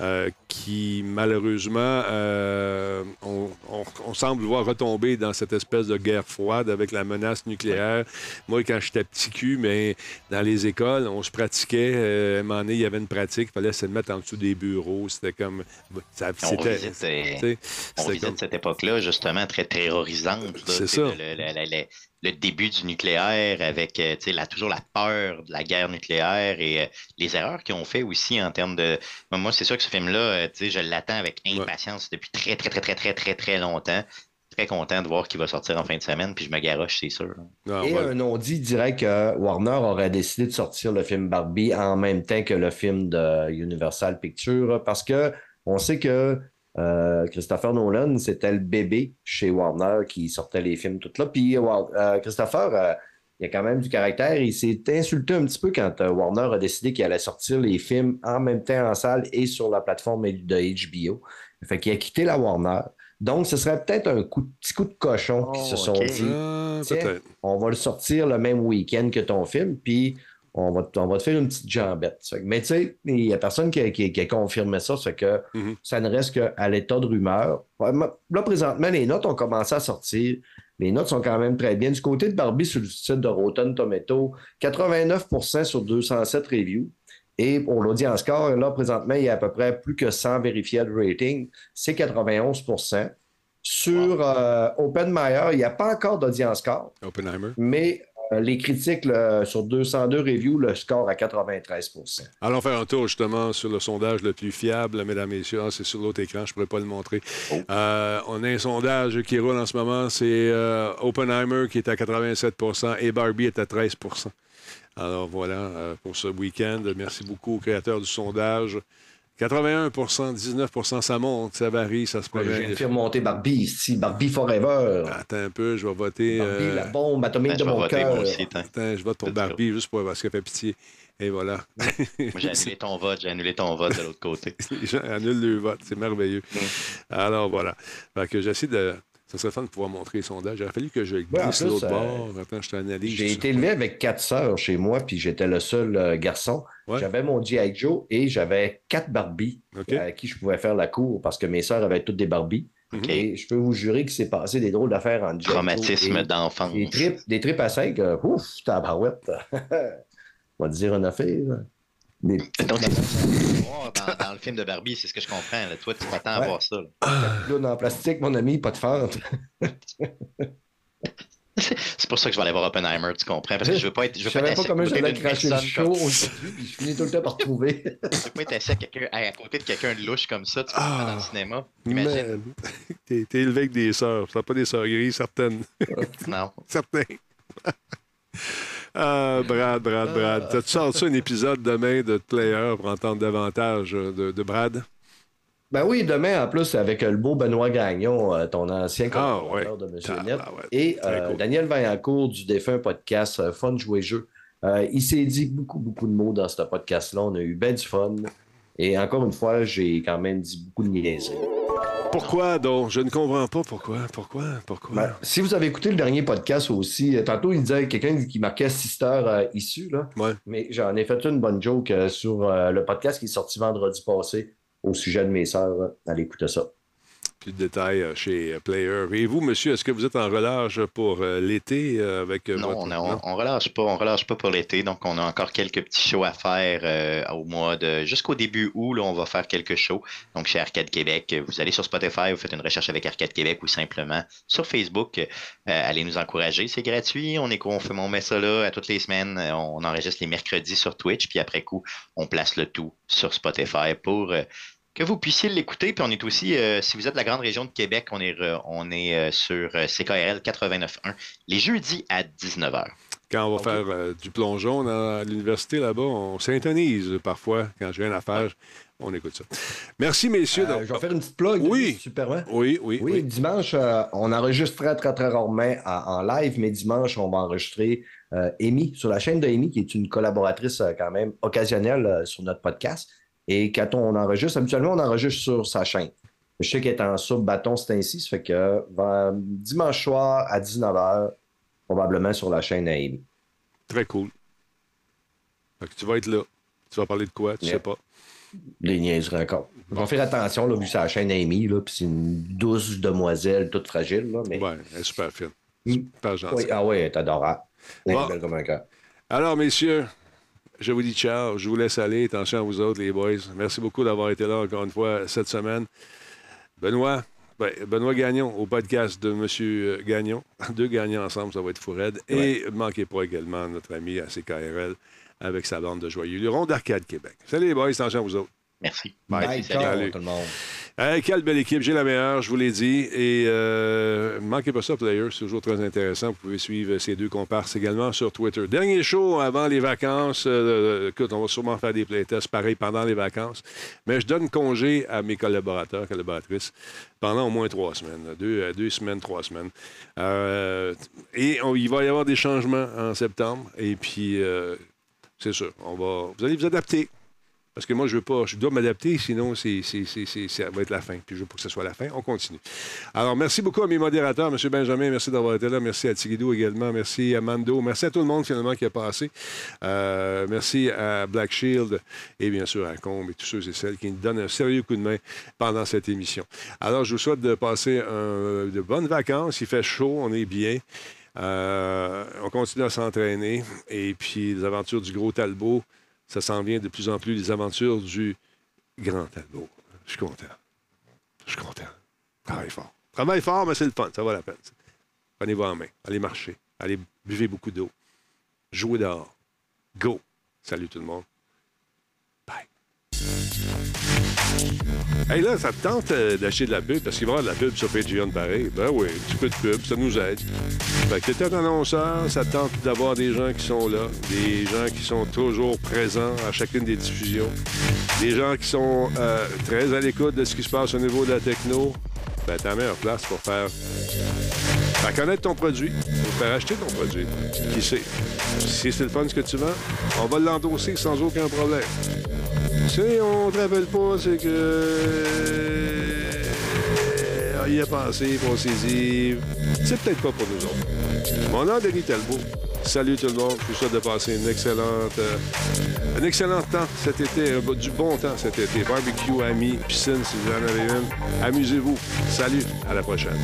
euh, qui, malheureusement, euh, on, on- on semble voir retomber dans cette espèce de guerre froide avec la menace nucléaire. Moi, quand j'étais petit cul, mais dans les écoles, on se pratiquait. euh, à un moment donné, il y avait une pratique, il fallait se mettre en dessous des bureaux. C'était comme... Ça, On revisite, on comme- cette époque-là, justement, très terrorisante. C'est ça. Le, le- le- le- le début du nucléaire avec euh, tu sais, la, toujours la peur de la guerre nucléaire et euh, les erreurs qu'ils ont fait aussi en termes de. Moi, moi, c'est sûr que ce film-là, euh, tu sais, je l'attends avec impatience depuis très, très, très, très, très, très, très longtemps. très content de voir qu'il va sortir en fin de semaine, puis je me garoche, c'est sûr. Ah, Et ouais. un non-dit dirait que Warner aurait décidé de sortir le film Barbie en même temps que le film de Universal Pictures parce que on sait que euh, Christopher Nolan, c'était le bébé chez Warner qui sortait les films tout là. Puis euh, Christopher, euh, il a quand même du caractère. Il s'est insulté un petit peu quand euh, Warner a décidé qu'il allait sortir les films en même temps en salle et sur la plateforme de HBO. Fait qu'il a quitté la Warner. Donc, ce serait peut-être un coup, petit coup de cochon qui se sont dit Ah, on va le sortir le même week-end que ton film, puis on va, te- on va te faire une petite jambette. Mais tu sais, il n'y a personne qui a, qui- qui a confirmé ça, ça fait que Mhm. ça ne reste qu'à l'état de rumeur. Là, présentement, les notes ont commencé à sortir. Les notes sont quand même très bien. Du côté de Barbie, sur le site de Rotten Tomato, 89% sur 207 reviews. Et pour l'audience score, là, présentement, il y a à peu près plus que 100 verified ratings. C'est 91% Sur euh, OpenMeyer, il n'y a pas encore d'audience score. Oppenheimer. Mais euh, les critiques sur 202 reviews, le score à 93% Allons faire un tour justement sur le sondage le plus fiable, mesdames et messieurs. Ah, c'est sur l'autre écran, je ne pourrais pas le montrer. Euh, on a un sondage qui roule en ce moment. C'est euh, Oppenheimer qui est à 87% et Barbie est à 13% Alors voilà euh, pour ce week-end. Merci beaucoup aux créateurs du sondage. 81% 19% ça monte, ça varie, ça se Je viens promène. de faire monter Barbie ici, Barbie Forever. Attends un peu, je vais voter. Barbie, euh, la bombe atomique Ben, de je vais mon voter, cœur. attends. Attends, je vote pour Barbie juste pour parce qu'elle fait pitié. Et voilà. Moi, j'ai annulé ton vote, j'ai annulé ton vote de l'autre côté. Les gens annulent le vote. C'est merveilleux. Alors, voilà. Fait que j'essaie de. Ça serait fun de pouvoir montrer les sondages. Il aurait fallu que je glisse Ouais, en plus, l'autre euh, bord. Attends, je t'analyse. J'ai été élevé avec quatre sœurs chez moi, puis j'étais le seul euh, garçon. Ouais. J'avais mon G.I. Joe et j'avais quatre Barbies OK. à qui je pouvais faire la cour parce que mes sœurs avaient toutes des Barbies. Et je peux vous jurer qu'il s'est passé des drôles d'affaires en G.I. Joe Traumatisme et- d'enfance. Des tripes, des tripes à 5, ouf, tabarouette. On va te dire une affaire. Des Donc, dans, dans le film de Barbie, c'est ce que je comprends. là. Toi, tu t'attends à Ouais. voir ça. là. clowns en plastique, mon ami, pas de fente. C'est pour ça que je vais aller voir Oppenheimer, tu comprends? Parce que je veux pas être. Je Je veux pas savais être pas à comment j'allais cracher le personne show aujourd'hui, puis je finis tout le temps par trouver. Je veux pas être assis à, quelqu'un- à côté de quelqu'un de louche comme ça, tu comprends, Ah. dans le cinéma. Imagine. T'es t'es élevé avec des sœurs. Pas des sœurs grises, certaines. Non. Certains. Ah, Brad, Brad, Brad. Tu sors-tu un épisode demain de Player pour entendre davantage euh, de, de Brad? Ben oui, demain, en plus, avec euh, le beau Benoît Gagnon, euh, ton ancien Ah, collaborateur ouais. de Monsieur Ah, Net, ah, ouais. et euh, cool. Daniel Vaillancourt du défunt podcast Fun Jouer Jeu. Euh, il s'est dit beaucoup, beaucoup de mots dans ce podcast-là. On a eu ben du fun. Et encore une fois, j'ai quand même dit beaucoup de niaiseries. Pourquoi donc? Je ne comprends pas pourquoi. Pourquoi? Pourquoi? Ben, si vous avez écouté le dernier podcast aussi, euh, tantôt il disait quelqu'un qui marquait Sister euh, issu, là. Ouais. Mais j'en ai fait une bonne joke euh, sur euh, le podcast qui est sorti vendredi passé au sujet de mes sœurs. Allez écouter ça. Plus de détails euh, chez Player. Et vous, monsieur, est-ce que vous êtes en relâche pour euh, l'été euh, avec Non, votre... on, a- on, on relâche pas, on relâche pas pour l'été, donc on a encore quelques petits shows à faire euh, au mois de jusqu'au début août, là, on va faire quelques shows. Donc chez Arcade Québec, vous allez sur Spotify, vous faites une recherche avec Arcade Québec ou simplement sur Facebook, euh, allez nous encourager, c'est gratuit, on est on fait on met ça là à toutes les semaines, on enregistre les mercredis sur Twitch, puis après coup, on place le tout sur Spotify pour euh, que vous puissiez l'écouter. Puis on est aussi, euh, si vous êtes de la grande région de Québec, on est, re- on est euh, sur euh, CKRL 89.1 les jeudis à 19h. Quand on va faire euh, du plongeon dans l'université là-bas, on s'intonise parfois. Quand j'ai une affaire, on écoute ça. Merci, messieurs. Euh, Donc- je vais faire une petite plug. Oui. Superman. Oui, oui, Oui, oui. dimanche, euh, on enregistre très, très, très rarement en, en live, mais dimanche, on va enregistrer euh, Amy sur la chaîne de Amy, qui est une collaboratrice euh, quand même occasionnelle euh, sur notre podcast. Et quand on enregistre, habituellement, on enregistre sur sa chaîne. Je sais qu'elle est en sub-bâton, c'est ainsi. Ça fait que euh, dimanche soir à 19h, probablement sur la chaîne Amy. Très cool. Fait que tu vas être là. Tu vas parler de quoi? Tu Yeah. sais pas. Les niaiseries encore. On va faire attention, là, vu que c'est la chaîne Amy, là, puis c'est une douce demoiselle toute fragile. Là, mais... Ouais, elle est super fine. Mm. Super gentille. Oui, ah oui, elle est adorable. Elle est Bon. belle comme un cœur. Alors, messieurs, je vous dis ciao. Je vous laisse aller. Attention à vous autres, les boys. Merci beaucoup d'avoir été là encore une fois cette semaine. Benoît, ben, Benoît Gagnon au podcast de M. Gagnon. Deux gagnants ensemble, ça va être fou raide. Et ne manquez pas également notre ami à CKRL avec sa bande de joyeux lurons d'Arcade Québec. Salut les boys, attention à vous autres. Merci. Bye. Bye, Salut. tout le monde. Hey, quelle belle équipe, j'ai la meilleure, je vous l'ai dit. Et euh, manquez pas ça, Players, c'est toujours très intéressant. Vous pouvez suivre ces deux comparses également sur Twitter. Dernier show avant les vacances. Euh, écoute, on va sûrement faire des playtests pareil pendant les vacances. Mais je donne congé à mes collaborateurs, collaboratrices, pendant au moins trois semaines. Deux, euh, deux semaines, trois semaines. Euh, et on- il va y avoir des changements en septembre. Et puis, euh, c'est sûr, on va, vous allez vous adapter. Parce que moi, je veux pas, je dois m'adapter, sinon ça va être la fin. Puis je veux pas que ce soit la fin. On continue. Alors, merci beaucoup à mes modérateurs, M. Benjamin, merci d'avoir été là. Merci à Tigidou également. Merci à Mando. Merci à tout le monde finalement qui a passé. Euh, merci à Black Shield et bien sûr à Combe et tous ceux et celles qui nous donnent un sérieux coup de main pendant cette émission. Alors, je vous souhaite de passer de bonnes vacances. Il fait chaud, on est bien. Euh, on continue à s'entraîner. Et puis, les aventures du gros Talbot, ça s'en vient de plus en plus, les aventures du grand Talbot. Je suis content. Je suis content. Travaille fort. Travaille fort, mais c'est le fun. Ça vaut la peine. Prenez-vous en main. Allez marcher. Allez buvez beaucoup d'eau. Jouez dehors. Go. Salut tout le monde. Hey là, ça te tente euh, d'acheter de la pub? Parce qu'il va y avoir de la pub sur Patreon pareil. Ben oui, un petit peu de pub, ça nous aide. Fait que t'es un annonceur, ça te tente d'avoir des gens qui sont là, des gens qui sont toujours présents à chacune des diffusions, des gens qui sont euh, très à l'écoute de ce qui se passe au niveau de la techno. Ben, la meilleure place pour faire, faire connaître ton produit, pour faire acheter ton produit. Qui sait? Si c'est le fun ce que tu vends, on va l'endosser sans aucun problème. Si on ne te rappelle pas, c'est que. euh, Il a pensé, on s'est dit. C'est peut-être pas pour nous autres. Mon nom est Denis Talbot. Salut tout le monde. Je vous souhaite de passer une excellente, euh, un excellent temps cet été, du bon temps cet été. Barbecue, amis, piscine si vous en avez une. Amusez-vous. Salut. À la prochaine.